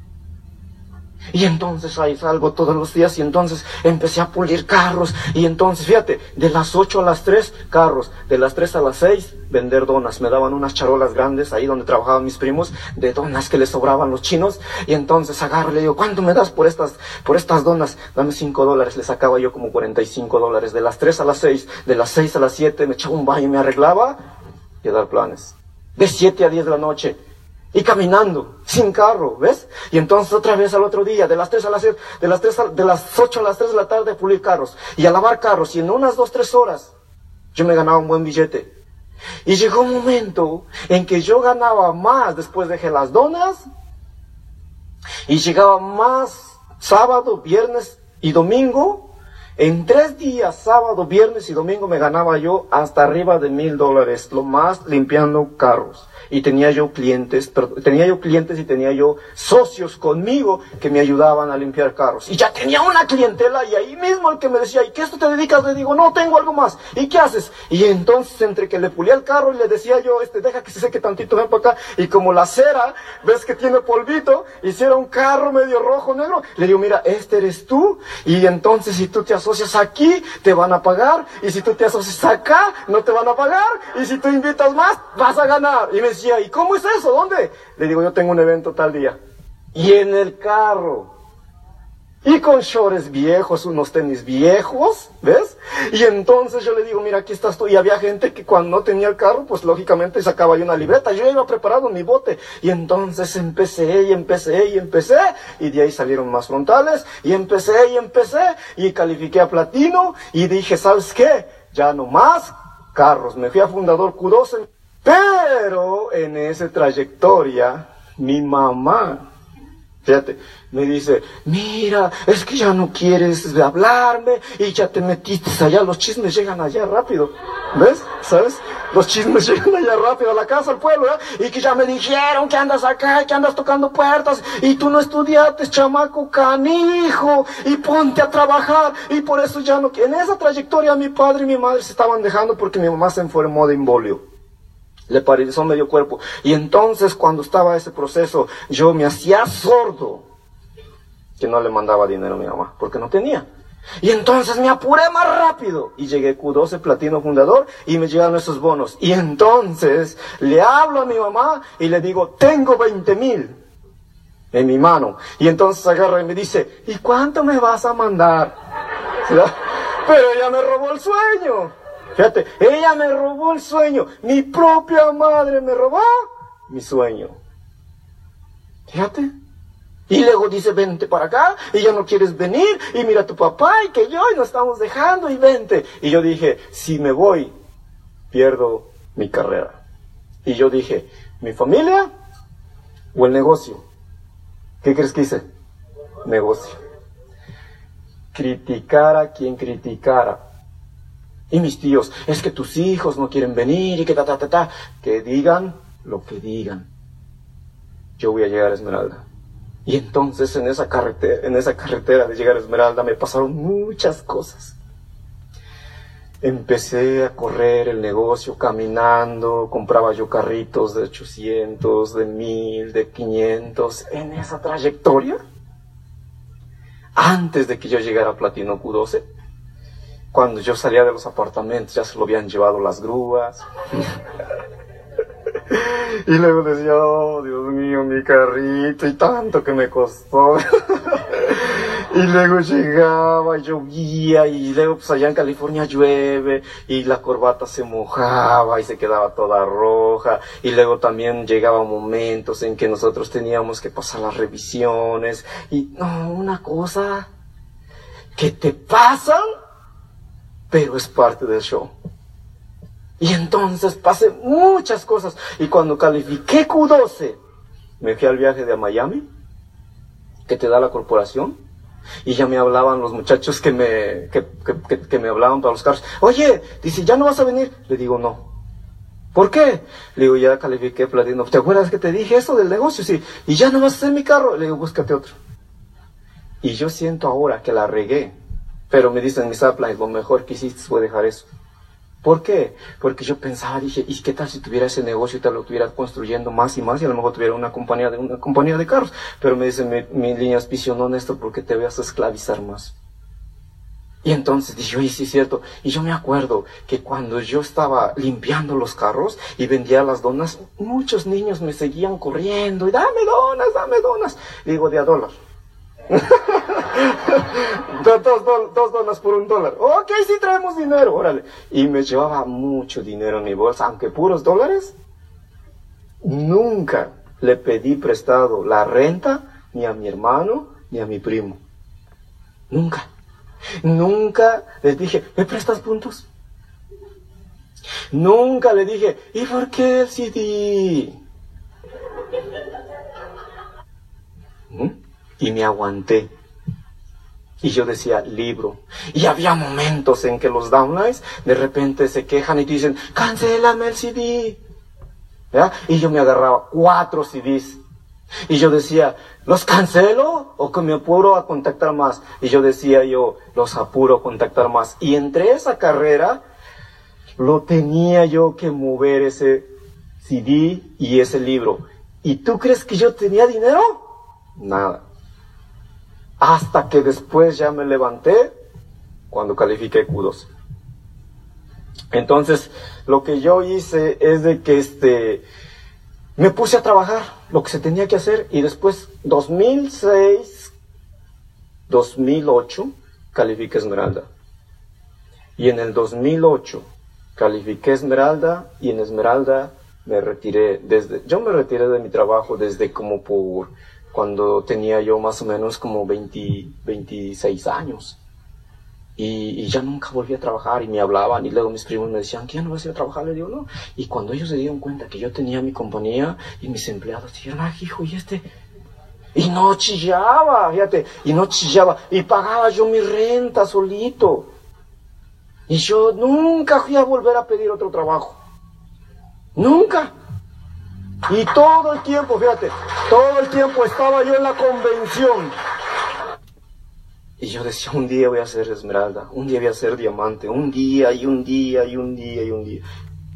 Y entonces ahí salgo todos los días y entonces empecé a pulir carros. Y entonces, fíjate, de las 8 a las 3, carros. De las 3 a las 6, vender donas. Me daban unas charolas grandes ahí donde trabajaban mis primos, de donas que les sobraban los chinos. Y entonces agarro y le digo, ¿cuánto me das por estas, por estas donas? Dame 5 dólares. Le sacaba yo como 45 dólares. De las 3 a las 6, de las 6 a las 7, me echaba un baño y me arreglaba y a dar planes. De 7 a 10 de la noche, y caminando, sin carro, ¿ves? Y entonces otra vez al otro día, de las 3 a las 6, de las 3 de las 8 a las 3 de la tarde, pulir carros y a lavar carros. Y en unas 2, 3 horas, yo me ganaba un buen billete. Y llegó un momento en que yo ganaba más después de que las donas y llegaba más sábado, viernes y domingo. En tres días, sábado, viernes y domingo, me ganaba yo hasta arriba de mil dólares, lo más limpiando carros y tenía yo clientes, pero tenía yo clientes y tenía yo socios conmigo que me ayudaban a limpiar carros. Y ya tenía una clientela y ahí mismo el que me decía, ¿y qué esto te dedicas? Le digo, no, tengo algo más. ¿Y qué haces? Y entonces entre que le pulía el carro y le decía yo, este, deja que se seque tantito, ven para acá. Y como la cera, ves que tiene polvito, hiciera un carro medio rojo, negro. Le digo, mira, este eres tú. Y entonces si tú te asocias aquí, te van a pagar. Y si tú te asocias acá, no te van a pagar. Y si tú invitas más, vas a ganar. Decía, ¿y cómo es eso? ¿Dónde? Le digo, yo tengo un evento tal día. Y en el carro. y con shorts viejos, unos tenis viejos, ¿ves? Y entonces yo le digo, mira, aquí estás tú. Y había gente que cuando no tenía el carro, pues lógicamente sacaba yo una libreta. Yo iba preparado mi bote. Y entonces empecé y empecé y empecé. Y de ahí salieron más frontales. Y empecé y empecé. Y califiqué a platino. Y dije, ¿sabes qué? Ya no más carros. Me fui a fundador Q12. Pero en esa trayectoria, mi mamá Fíjate, me dice, mira, es que ya no quieres hablarme y ya te metiste allá, los chismes llegan allá rápido. ¿Ves? ¿Sabes? Los chismes llegan allá rápido a la casa, al pueblo, ¿eh? Y que ya me dijeron que andas acá, que andas tocando puertas y tú no estudiaste, chamaco canijo, y ponte a trabajar. Y por eso ya no... En esa trayectoria mi padre y mi madre se estaban dejando porque mi mamá se enfermó de embolio le paralizó medio cuerpo. Y entonces cuando estaba ese proceso, yo me hacía sordo que no le mandaba dinero a mi mamá, porque no tenía. Y entonces me apuré más rápido y llegué Q12 Platino Fundador y me llegaron esos bonos. Y entonces le hablo a mi mamá y le digo, tengo 20 mil en mi mano. Y entonces agarra y me dice, ¿y cuánto me vas a mandar? Pero ella me robó el sueño. Fíjate, ella me robó el sueño. Mi propia madre me robó mi sueño. Fíjate. Y luego dice, vente para acá, y ya no quieres venir, y mira a tu papá, y que yo, y nos estamos dejando, y vente. Y yo dije, si me voy, pierdo mi carrera. Y yo dije, ¿mi familia o el negocio? ¿Qué crees que hice? Negocio. Criticar a quien criticara y mis tíos, es que tus hijos no quieren venir y que ta, ta, ta, ta. Que digan lo que digan. Yo voy a llegar a Esmeralda. Y entonces en esa carretera, en esa carretera de llegar a Esmeralda me pasaron muchas cosas. Empecé a correr el negocio caminando, compraba yo carritos de 800, de 1000, de 500 en esa trayectoria. Antes de que yo llegara a Platino Q12, cuando yo salía de los apartamentos ya se lo habían llevado las grúas. y luego decía, oh, Dios mío, mi carrito, y tanto que me costó. y luego llegaba, llovía, y luego pues allá en California llueve, y la corbata se mojaba y se quedaba toda roja. Y luego también llegaba momentos en que nosotros teníamos que pasar las revisiones. Y no, una cosa que te pasan pero es parte del show. Y entonces pasé muchas cosas. Y cuando califiqué Q12, me fui al viaje de Miami, que te da la corporación. Y ya me hablaban los muchachos que me, que, me hablaban para los carros. Oye, dice, ¿ya no vas a venir? Le digo, no. ¿Por qué? Le digo, ya califiqué platino. ¿Te acuerdas que te dije eso del negocio? Sí. ¿Y ya no vas a hacer mi carro? Le digo, búscate otro. Y yo siento ahora que la regué pero me dicen mis uplines, lo mejor que hiciste fue dejar eso. ¿Por qué? Porque yo pensaba, dije, ¿y qué tal si tuviera ese negocio y te lo estuviera construyendo más y más y a lo mejor tuviera una compañía de, una compañía de carros? Pero me dicen, mi, mi línea auspicio, no, Néstor, porque te vas a esclavizar más. Y entonces dije, oye, sí es cierto. Y yo me acuerdo que cuando yo estaba limpiando los carros y vendía las donas, muchos niños me seguían corriendo y dame donas, dame donas. digo, de a dólar. dos, dos, donas por un dólar. Ok, sí traemos dinero, órale. Y me llevaba mucho dinero en mi bolsa, aunque puros dólares. Nunca le pedí prestado la renta ni a mi hermano ni a mi primo. Nunca. Nunca les dije, ¿me prestas puntos? Nunca le dije, ¿y por qué el CD? ¿Mm? Y me aguanté. Y yo decía, libro. Y había momentos en que los downlines de repente se quejan y dicen, cancélame el CD. Y yo me agarraba cuatro CDs. Y yo decía, ¿los cancelo o que me apuro a contactar más? Y yo decía yo, los apuro a contactar más. Y entre esa carrera, lo tenía yo que mover ese CD y ese libro. ¿Y tú crees que yo tenía dinero? Nada hasta que después ya me levanté cuando califiqué Q2. Entonces, lo que yo hice es de que este, me puse a trabajar lo que se tenía que hacer y después, 2006, 2008 califiqué Esmeralda. Y en el 2008 califiqué Esmeralda y en Esmeralda me retiré desde, yo me retiré de mi trabajo desde como por cuando tenía yo más o menos como 20, 26 años. Y, ya nunca volví a trabajar y me hablaban y luego mis primos me decían, ¿qué no vas a ir a trabajar? Le digo, no. Y cuando ellos se dieron cuenta que yo tenía mi compañía y mis empleados dijeron, ah, hijo, ¿y este? Y no chillaba, fíjate, y no chillaba. Y pagaba yo mi renta solito. Y yo nunca fui a volver a pedir otro trabajo. Nunca. Y todo el tiempo, fíjate, todo el tiempo estaba yo en la convención. Y yo decía, un día voy a ser esmeralda, un día voy a ser diamante, un día y un día y un día y un día.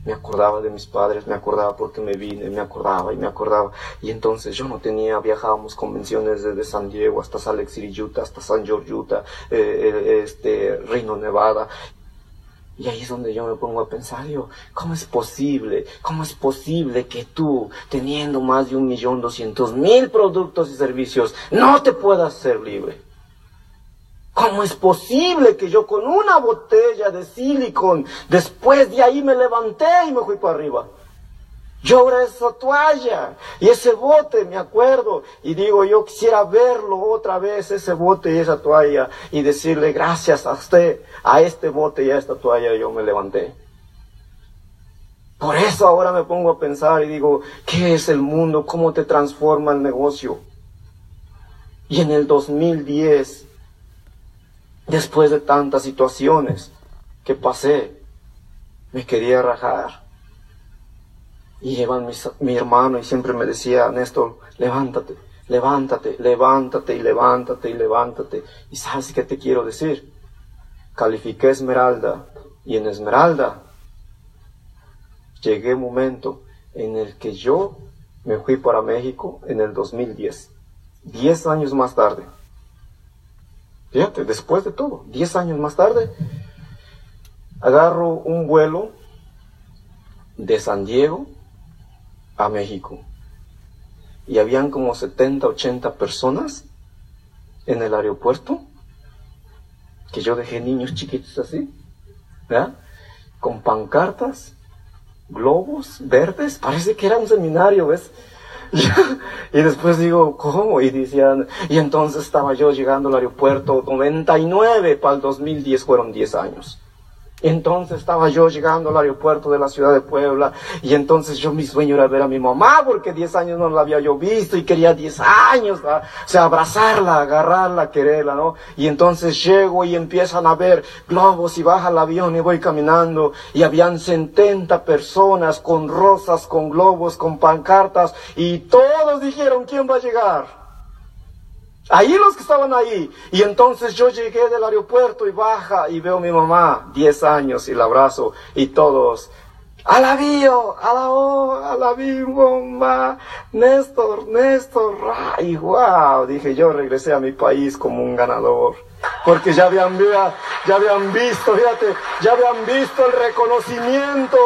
Me acordaba de mis padres, me acordaba porque me vine, me acordaba y me acordaba. Y entonces yo no tenía, viajábamos convenciones desde San Diego hasta Salt Lake Utah, hasta San George, Utah, eh, eh, este, Nevada. Y ahí es donde yo me pongo a pensar, yo, ¿cómo es posible? ¿Cómo es posible que tú, teniendo más de un millón doscientos mil productos y servicios, no te puedas ser libre? ¿Cómo es posible que yo con una botella de silicón, después de ahí me levanté y me fui para arriba? Yo ahora esa toalla y ese bote, me acuerdo, y digo, yo quisiera verlo otra vez, ese bote y esa toalla, y decirle gracias a usted, a este bote y a esta toalla yo me levanté. Por eso ahora me pongo a pensar y digo, ¿qué es el mundo? ¿Cómo te transforma el negocio? Y en el 2010, después de tantas situaciones que pasé, me quería rajar y llevan mi hermano y siempre me decía, Néstor, levántate, levántate, levántate y levántate y levántate. ¿Y sabes qué te quiero decir? Califiqué Esmeralda y en Esmeralda llegué un momento en el que yo me fui para México en el 2010, diez años más tarde. Fíjate, después de todo, diez años más tarde, agarro un vuelo de San Diego a México. Y habían como 70, 80 personas en el aeropuerto, que yo dejé niños chiquitos así, ¿verdad? Con pancartas, globos verdes, parece que era un seminario, ¿ves? y después digo, ¿cómo? Y decían, y entonces estaba yo llegando al aeropuerto 99 para el 2010, fueron 10 años. Entonces estaba yo llegando al aeropuerto de la ciudad de Puebla y entonces yo mi sueño era ver a mi mamá porque 10 años no la había yo visto y quería 10 años, o sea, abrazarla, agarrarla, quererla, ¿no? Y entonces llego y empiezan a ver globos y baja el avión y voy caminando y habían 70 personas con rosas, con globos, con pancartas y todos dijeron, ¿quién va a llegar? Ahí los que estaban ahí. Y entonces yo llegué del aeropuerto y baja y veo a mi mamá, 10 años, y la abrazo y todos. Alabío, alabó, alabí, mamá, Néstor, Néstor, y wow, dije yo regresé a mi país como un ganador porque ya habían, ya habían visto, fíjate, ya habían visto el reconocimiento,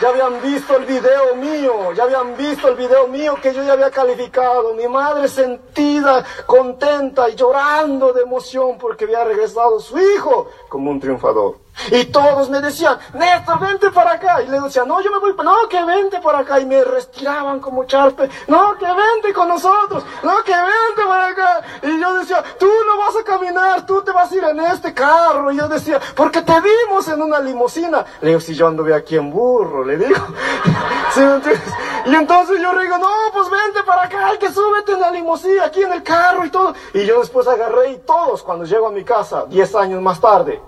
ya habían visto el video mío, ya habían visto el video mío que yo ya había calificado. Mi madre sentida, contenta y llorando de emoción porque había regresado su hijo como un triunfador. Y todos me decían, Néstor, vente para acá. Y le decía, no, yo me voy, no, que vente para acá. Y me respiraban como charpe, no, que vente con nosotros, no, que vente para acá. Y yo decía, tú no vas a caminar, tú te vas a ir en este carro. Y yo decía, porque te vimos en una limusina. Le digo, si yo anduve aquí en burro, le digo. y entonces yo le digo, no, pues vente para acá, que súbete en la limusina, aquí en el carro y todo. Y yo después agarré y todos, cuando llego a mi casa, 10 años más tarde,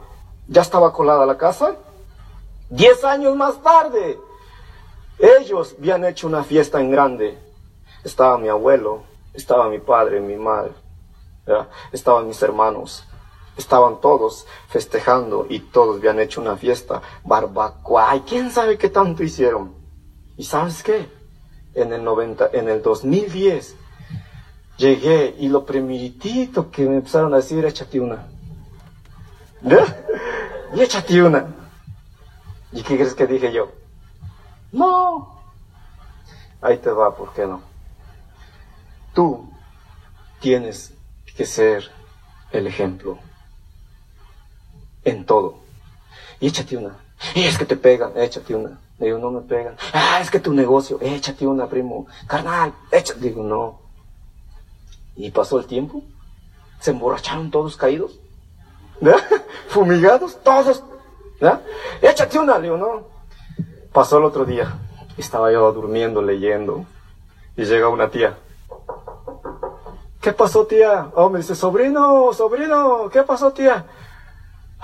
ya estaba colada la casa. Diez años más tarde, ellos habían hecho una fiesta en grande. Estaba mi abuelo, estaba mi padre, mi madre, estaban mis hermanos, estaban todos festejando y todos habían hecho una fiesta, barbacoa, y quién sabe qué tanto hicieron. ¿Y sabes qué? En el 90, en el 2010, llegué y lo primeritito que me empezaron a decir, échate una. Y échate una. ¿Y qué crees que dije yo? No. Ahí te va, ¿por qué no? Tú tienes que ser el ejemplo. En todo. Y échate una. Y es que te pegan, échate una. Digo, no me pegan. Ah, es que tu negocio, échate una, primo. Carnal, échate. Digo, no. Y pasó el tiempo. Se emborracharon todos caídos. Fumigados, todos. Échate una, no. Pasó el otro día. Estaba yo durmiendo, leyendo. Y llega una tía. ¿Qué pasó, tía? Oh, me dice, sobrino, sobrino, ¿qué pasó, tía?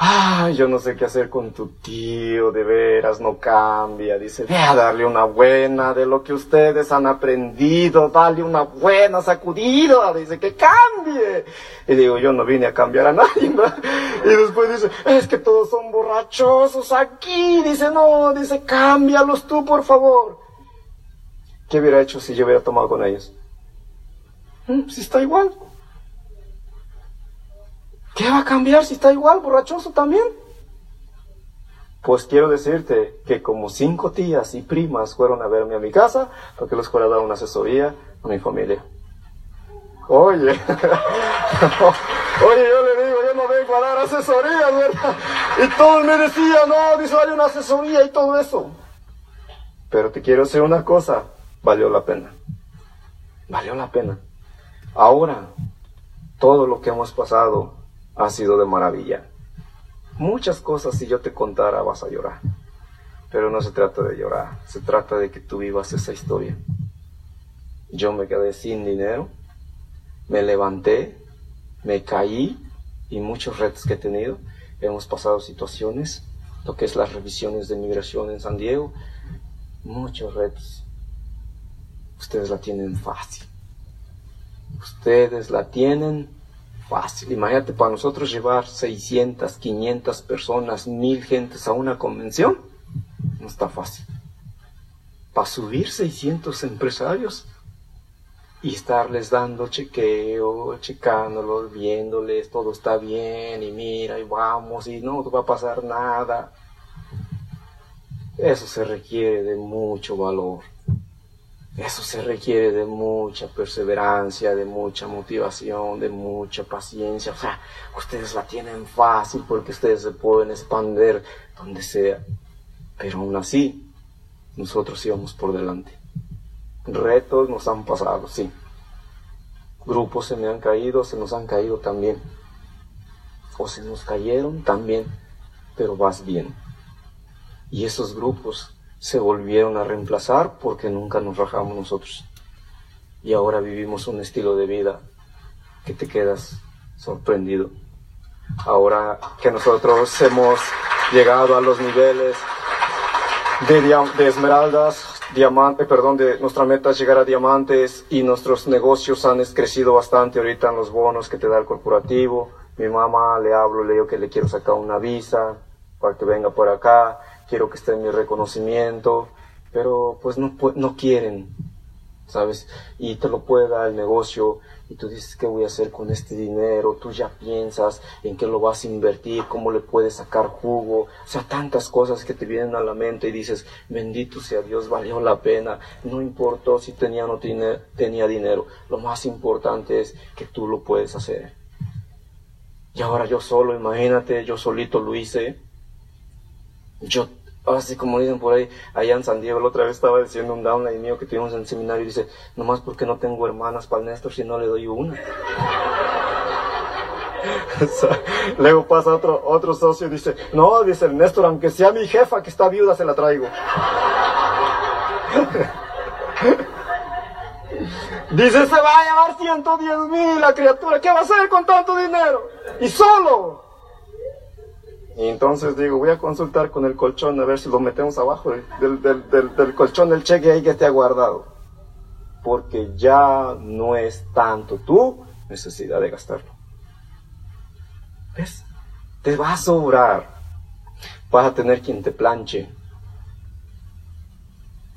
Ay, yo no sé qué hacer con tu tío, de veras, no cambia. Dice, ve a darle una buena de lo que ustedes han aprendido, dale una buena sacudida. Dice, que cambie. Y digo, yo no vine a cambiar a nadie, ¿no? Y después dice, es que todos son borrachosos aquí. Dice, no, dice, cámbialos tú, por favor. ¿Qué hubiera hecho si yo hubiera tomado con ellos? Mm, si está igual. ¿Qué va a cambiar si está igual, borrachoso también? Pues quiero decirte que como cinco tías y primas fueron a verme a mi casa porque les fuera a dar una asesoría a mi familia. Oye, oye, yo le digo, yo no vengo a dar asesoría, ¿verdad? Y todos me decían, no, dice, hay una asesoría y todo eso. Pero te quiero decir una cosa, valió la pena. Valió la pena. Ahora, todo lo que hemos pasado ha sido de maravilla. Muchas cosas si yo te contara vas a llorar. Pero no se trata de llorar, se trata de que tú vivas esa historia. Yo me quedé sin dinero, me levanté, me caí y muchos retos que he tenido. Hemos pasado situaciones, lo que es las revisiones de migración en San Diego, muchos retos. Ustedes la tienen fácil. Ustedes la tienen fácil. Imagínate, para nosotros llevar 600, 500 personas, 1000 gentes a una convención, no está fácil. Para subir 600 empresarios y estarles dando chequeo, checándolos, viéndoles, todo está bien y mira y vamos y no va a pasar nada. Eso se requiere de mucho valor. Eso se requiere de mucha perseverancia, de mucha motivación, de mucha paciencia. O sea, ustedes la tienen fácil porque ustedes se pueden expandir donde sea. Pero aún así, nosotros íbamos por delante. Retos nos han pasado, sí. Grupos se me han caído, se nos han caído también. O se nos cayeron también, pero vas bien. Y esos grupos se volvieron a reemplazar porque nunca nos rajamos nosotros. Y ahora vivimos un estilo de vida que te quedas sorprendido. Ahora que nosotros hemos llegado a los niveles de, esmeraldas, diamante, perdón, de nuestra meta es llegar a diamantes y nuestros negocios han crecido bastante ahorita en los bonos que te da el corporativo. Mi mamá le hablo, le digo que le quiero sacar una visa para que venga por acá quiero que esté en mi reconocimiento, pero pues no, no quieren, ¿sabes? Y te lo puede dar el negocio y tú dices, ¿qué voy a hacer con este dinero? Tú ya piensas en qué lo vas a invertir, cómo le puedes sacar jugo, o sea, tantas cosas que te vienen a la mente y dices, bendito sea Dios, valió la pena, no importó si tenía o no tenía dinero, lo más importante es que tú lo puedes hacer. Y ahora yo solo, imagínate, yo solito lo hice, yo así como dicen por ahí, allá en San Diego, la otra vez estaba diciendo un downline mío que tuvimos en el seminario y dice, nomás porque no tengo hermanas para Néstor si no le doy una. Luego pasa otro, otro socio y dice, no, dice el Néstor, aunque sea mi jefa que está viuda, se la traigo. dice, se va a llevar 110 mil la criatura, ¿qué va a hacer con tanto dinero? Y solo. Y entonces digo, voy a consultar con el colchón a ver si lo metemos abajo del, del, colchón del cheque ahí que ha guardado. Porque ya no es tanto tu necesidad de gastarlo. ¿Ves? Te va a sobrar. Vas a tener quien te planche.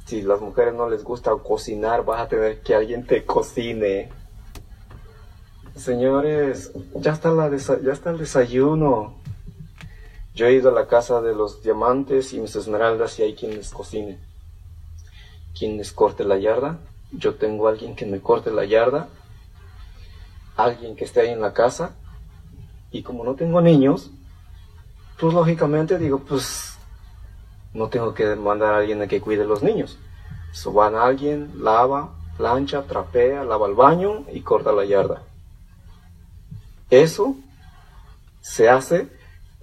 Si las mujeres no les gusta cocinar, vas a tener que alguien te cocine. Señores, ya está, la ya está el desayuno. Yo he ido a la casa de los diamantes y mis esmeraldas y hay quien les cocine, quien les corte la yarda. Yo tengo alguien que me corte la yarda, alguien que esté ahí en la casa Y como no tengo niños, pues lógicamente digo, pues no tengo que mandar a alguien a que cuide los niños. So a alguien, lava, plancha, trapea, lava el baño y corta la yarda. Eso se hace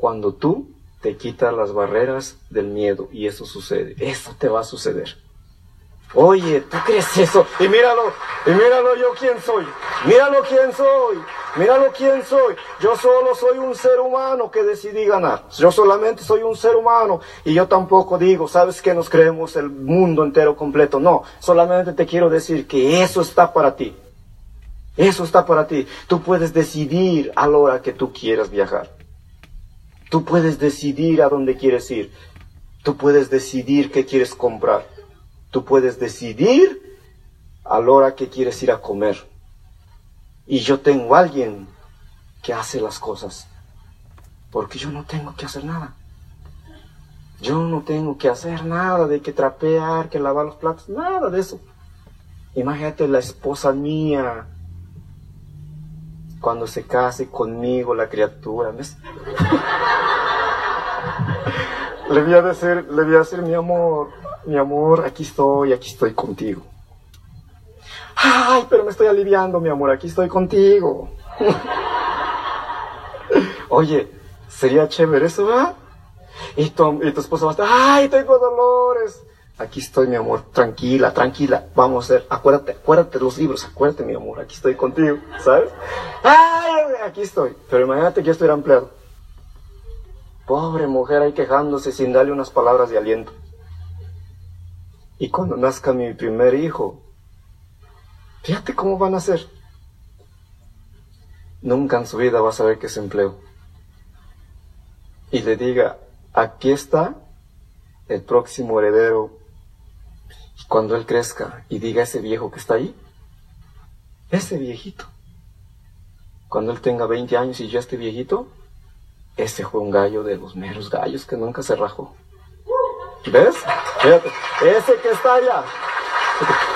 cuando tú te quitas las barreras del miedo y eso sucede. Eso te va a suceder. Oye, ¿tú crees eso? Y míralo, y míralo yo quién soy. Míralo quién soy. Míralo quién soy. Yo solo soy un ser humano que decidí ganar. Yo solamente soy un ser humano. Y yo tampoco digo, ¿sabes que nos creemos el mundo entero completo? No, solamente te quiero decir que eso está para ti. Eso está para ti. Tú puedes decidir a la hora que tú quieras viajar. Tú puedes decidir a dónde quieres ir. Tú puedes decidir qué quieres comprar. Tú puedes decidir a la hora que quieres ir a comer. Y yo tengo alguien que hace las cosas. Porque yo no tengo que hacer nada. Yo no tengo que hacer nada de que trapear, que lavar los platos, nada de eso. Imagínate la esposa mía cuando se case conmigo la criatura. le voy a decir, le voy a decir mi amor, mi amor, aquí estoy, aquí estoy contigo. Ay, pero me estoy aliviando, mi amor, aquí estoy contigo. Oye, sería chévere eso, ¿verdad? Y tu, y tu esposa va a estar, ay, tengo dolores. Aquí estoy, mi amor, tranquila, tranquila. Vamos a hacer, acuérdate, acuérdate de los libros, acuérdate, mi amor, aquí estoy contigo, ¿sabes? Ay, aquí estoy. Pero imagínate que yo estoy empleado. Pobre mujer ahí quejándose sin darle unas palabras de aliento. Y cuando nazca mi primer hijo, fíjate cómo van a ser. Nunca en su vida va a saber que es empleo. Y le diga, aquí está el próximo heredero. Cuando él crezca y diga ese viejo que está ahí, ese viejito, cuando él tenga 20 años y ya esté viejito, ese fue un gallo de los meros gallos que nunca se rajó. ¿Ves? Ese que está allá,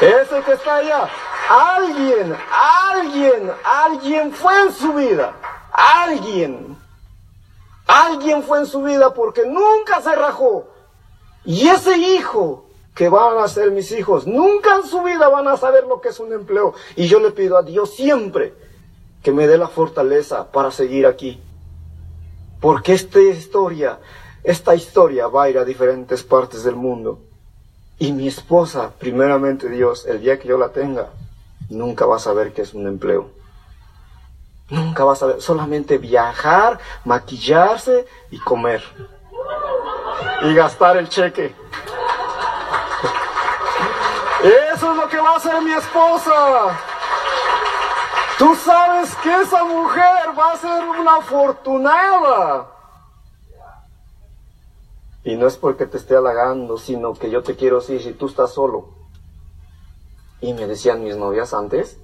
ese que está allá, alguien, alguien, alguien fue en su vida, alguien, alguien fue en su vida porque nunca se rajó. Y ese hijo que van a ser mis hijos, nunca en su vida van a saber lo que es un empleo. Y yo le pido a Dios siempre que me dé la fortaleza para seguir aquí. Porque esta historia esta historia va a ir a diferentes partes del mundo. Y mi esposa, primeramente Dios, el día que yo la tenga, nunca va a saber que es un empleo. Nunca va a saber, solamente viajar, maquillarse y comer. Y gastar el cheque. Eso es lo que va a hacer mi esposa. Tú sabes que esa mujer va a ser una afortunada. Y no es porque te esté halagando, sino que yo te quiero decir, si tú estás solo. Y me decían mis novias antes,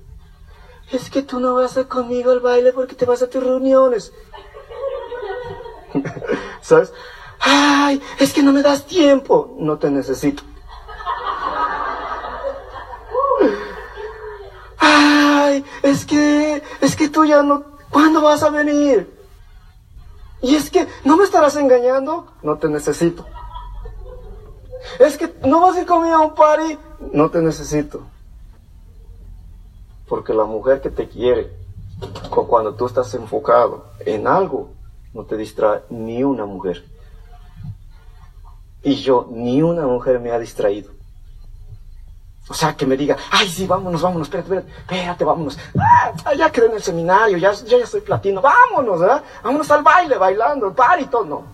es que tú no vas a conmigo al baile porque te vas a tus reuniones. ¿Sabes? Ay, es que no me das tiempo. No te necesito. Ay, es que, es que tú ya no, ¿cuándo vas a venir? Y es que, ¿no me estarás engañando? No te necesito. Es que, ¿no vas a ir conmigo a un party? No te necesito. Porque la mujer que te quiere, o cuando tú estás enfocado en algo, no te distrae ni una mujer. Y yo, ni una mujer me ha distraído. O sea, que me diga, ay, sí, vámonos, vámonos, espérate, espérate, espérate, vámonos. Ah, ya quedé en el seminario, ya, ya, estoy platino, vámonos, ¿eh? Vámonos al baile, bailando, el par y todo. No.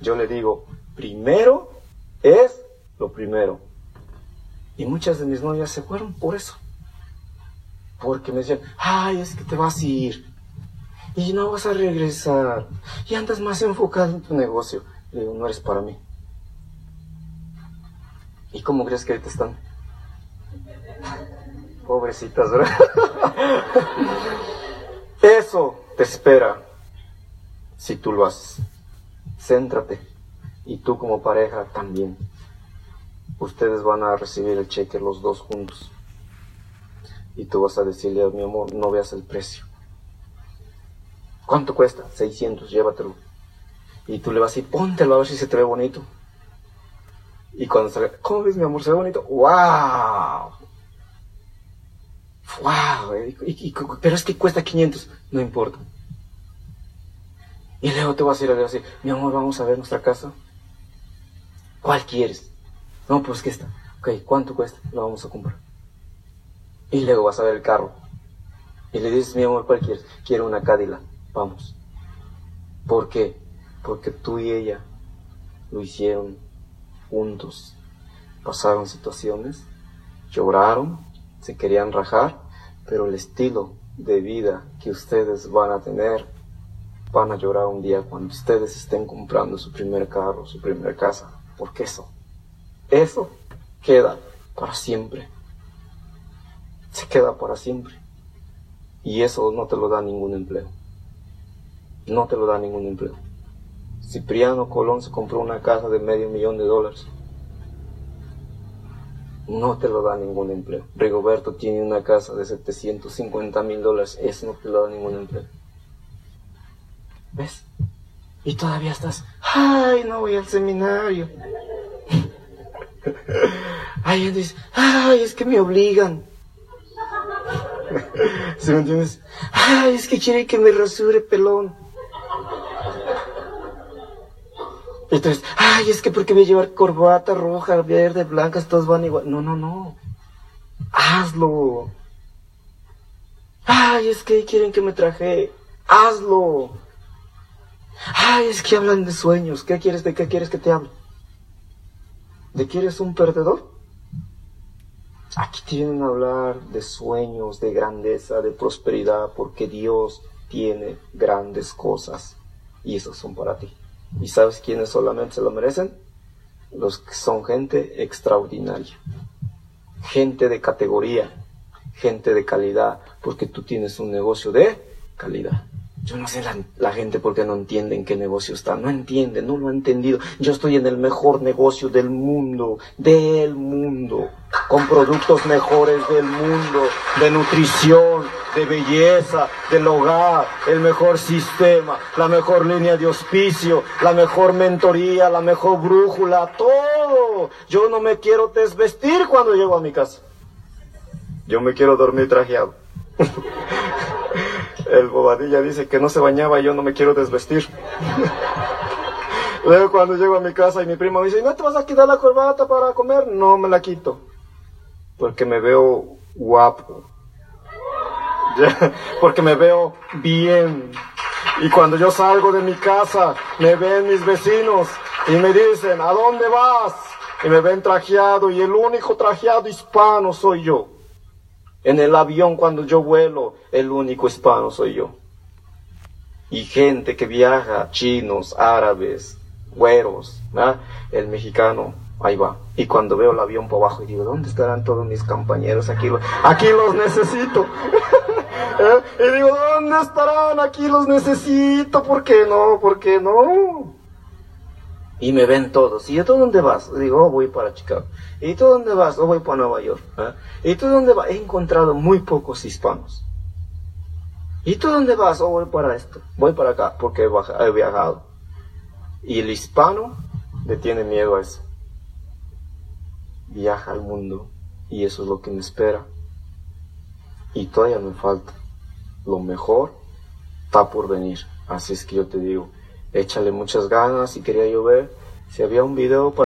Yo le digo, primero es lo primero. Y muchas de mis novias se fueron por eso. Porque me decían, ay, es que te vas a ir. Y no vas a regresar. Y andas más enfocado en tu negocio. Le digo, no eres para mí. ¿Y cómo crees que ahorita están? Pobrecitas, ¿verdad? Eso te espera si tú lo haces. Céntrate. Y tú como pareja también. Ustedes van a recibir el cheque los dos juntos. Y tú vas a decirle a mi amor, no veas el precio. ¿Cuánto cuesta? 600, llévatelo. Y tú le vas a decir, póntelo a ver si se te ve bonito. Y cuando sale, ¿cómo ves mi amor? ¿Se ve bonito? ¡Wow! ¡Wow! pero es que cuesta 500. No importa. Y luego te vas a ir a decir, mi amor, vamos a ver nuestra casa. ¿Cuál quieres? No, pues que está. Ok, ¿cuánto cuesta? Lo vamos a comprar. Y luego vas a ver el carro. Y le dices, mi amor, ¿cuál quieres? Quiero una Cadillac. Vamos. ¿Por qué? Porque tú y ella lo hicieron juntos. Pasaron situaciones, lloraron, se querían rajar, pero el estilo de vida que ustedes van a tener, van a llorar un día cuando ustedes estén comprando su primer carro, su primera casa. Porque eso, eso queda para siempre. Se queda para siempre. Y eso no te lo da ningún empleo. No te lo da ningún empleo. Cipriano Colón se compró una casa de medio millón de dólares. No te lo da ningún empleo. Rigoberto tiene una casa de 750 mil dólares. Eso no te lo da ningún empleo. ¿Ves? Y todavía estás, ay, no voy al seminario. Ay, dice, ay, es que me obligan. ¿Sí me entiendes? Ay, es que quiere que me rasure pelón. Entonces, ay, es que porque voy a llevar corbata roja, verde, blancas, todos van igual. No, no, no. Hazlo. Ay, es que quieren que me traje. Hazlo. Ay, es que hablan de sueños. ¿Qué quieres? ¿De qué quieres que te hable? ¿De que eres un perdedor? Aquí tienen a hablar de sueños, de grandeza, de prosperidad, porque Dios tiene grandes cosas y esos son para ti. ¿Y sabes quiénes solamente se lo merecen? Los que son gente extraordinaria, gente de categoría, gente de calidad, porque tú tienes un negocio de calidad. Yo no sé la, gente porque no entiende en qué negocio está. No entiende, no lo ha entendido. Yo estoy en el mejor negocio del mundo, del mundo, con productos mejores del mundo, de nutrición, de belleza, del hogar, el mejor sistema, la mejor línea de auspicio, la mejor mentoría, la mejor brújula, todo. Yo no me quiero desvestir cuando llego a mi casa. Yo me quiero dormir trajeado. el bobadilla dice que no se bañaba y yo no me quiero desvestir. Luego cuando llego a mi casa y mi primo me dice, ¿no te vas a quitar la corbata para comer? No me la quito. Porque me veo guapo. Porque me veo bien. Y cuando yo salgo de mi casa, me ven mis vecinos y me dicen, ¿a dónde vas? Y me ven trajeado y el único trajeado hispano soy yo. En el avión cuando yo vuelo, el único hispano soy yo. Y gente que viaja, chinos, árabes, güeros, el mexicano, ahí va. Y cuando veo el avión por abajo, digo, ¿dónde estarán todos mis compañeros? Aquí, aquí los necesito. ¿Eh? Y digo, ¿dónde estarán? Aquí los necesito. ¿Por qué no? ¿Por qué no? Y me ven todos. ¿Y tú dónde vas? Digo, oh, voy para Chicago. ¿Y tú dónde vas? Oh, voy para Nueva York. ¿eh? ¿Y tú dónde vas? He encontrado muy pocos hispanos. ¿Y tú dónde vas? Oh, voy para esto. Voy para acá porque he viajado. Y el hispano le tiene miedo a eso. Viaja al mundo y eso es lo que me espera. Y todavía me falta. Lo mejor está por venir. Así es que yo te digo, échale muchas ganas y quería yo ver si había un video para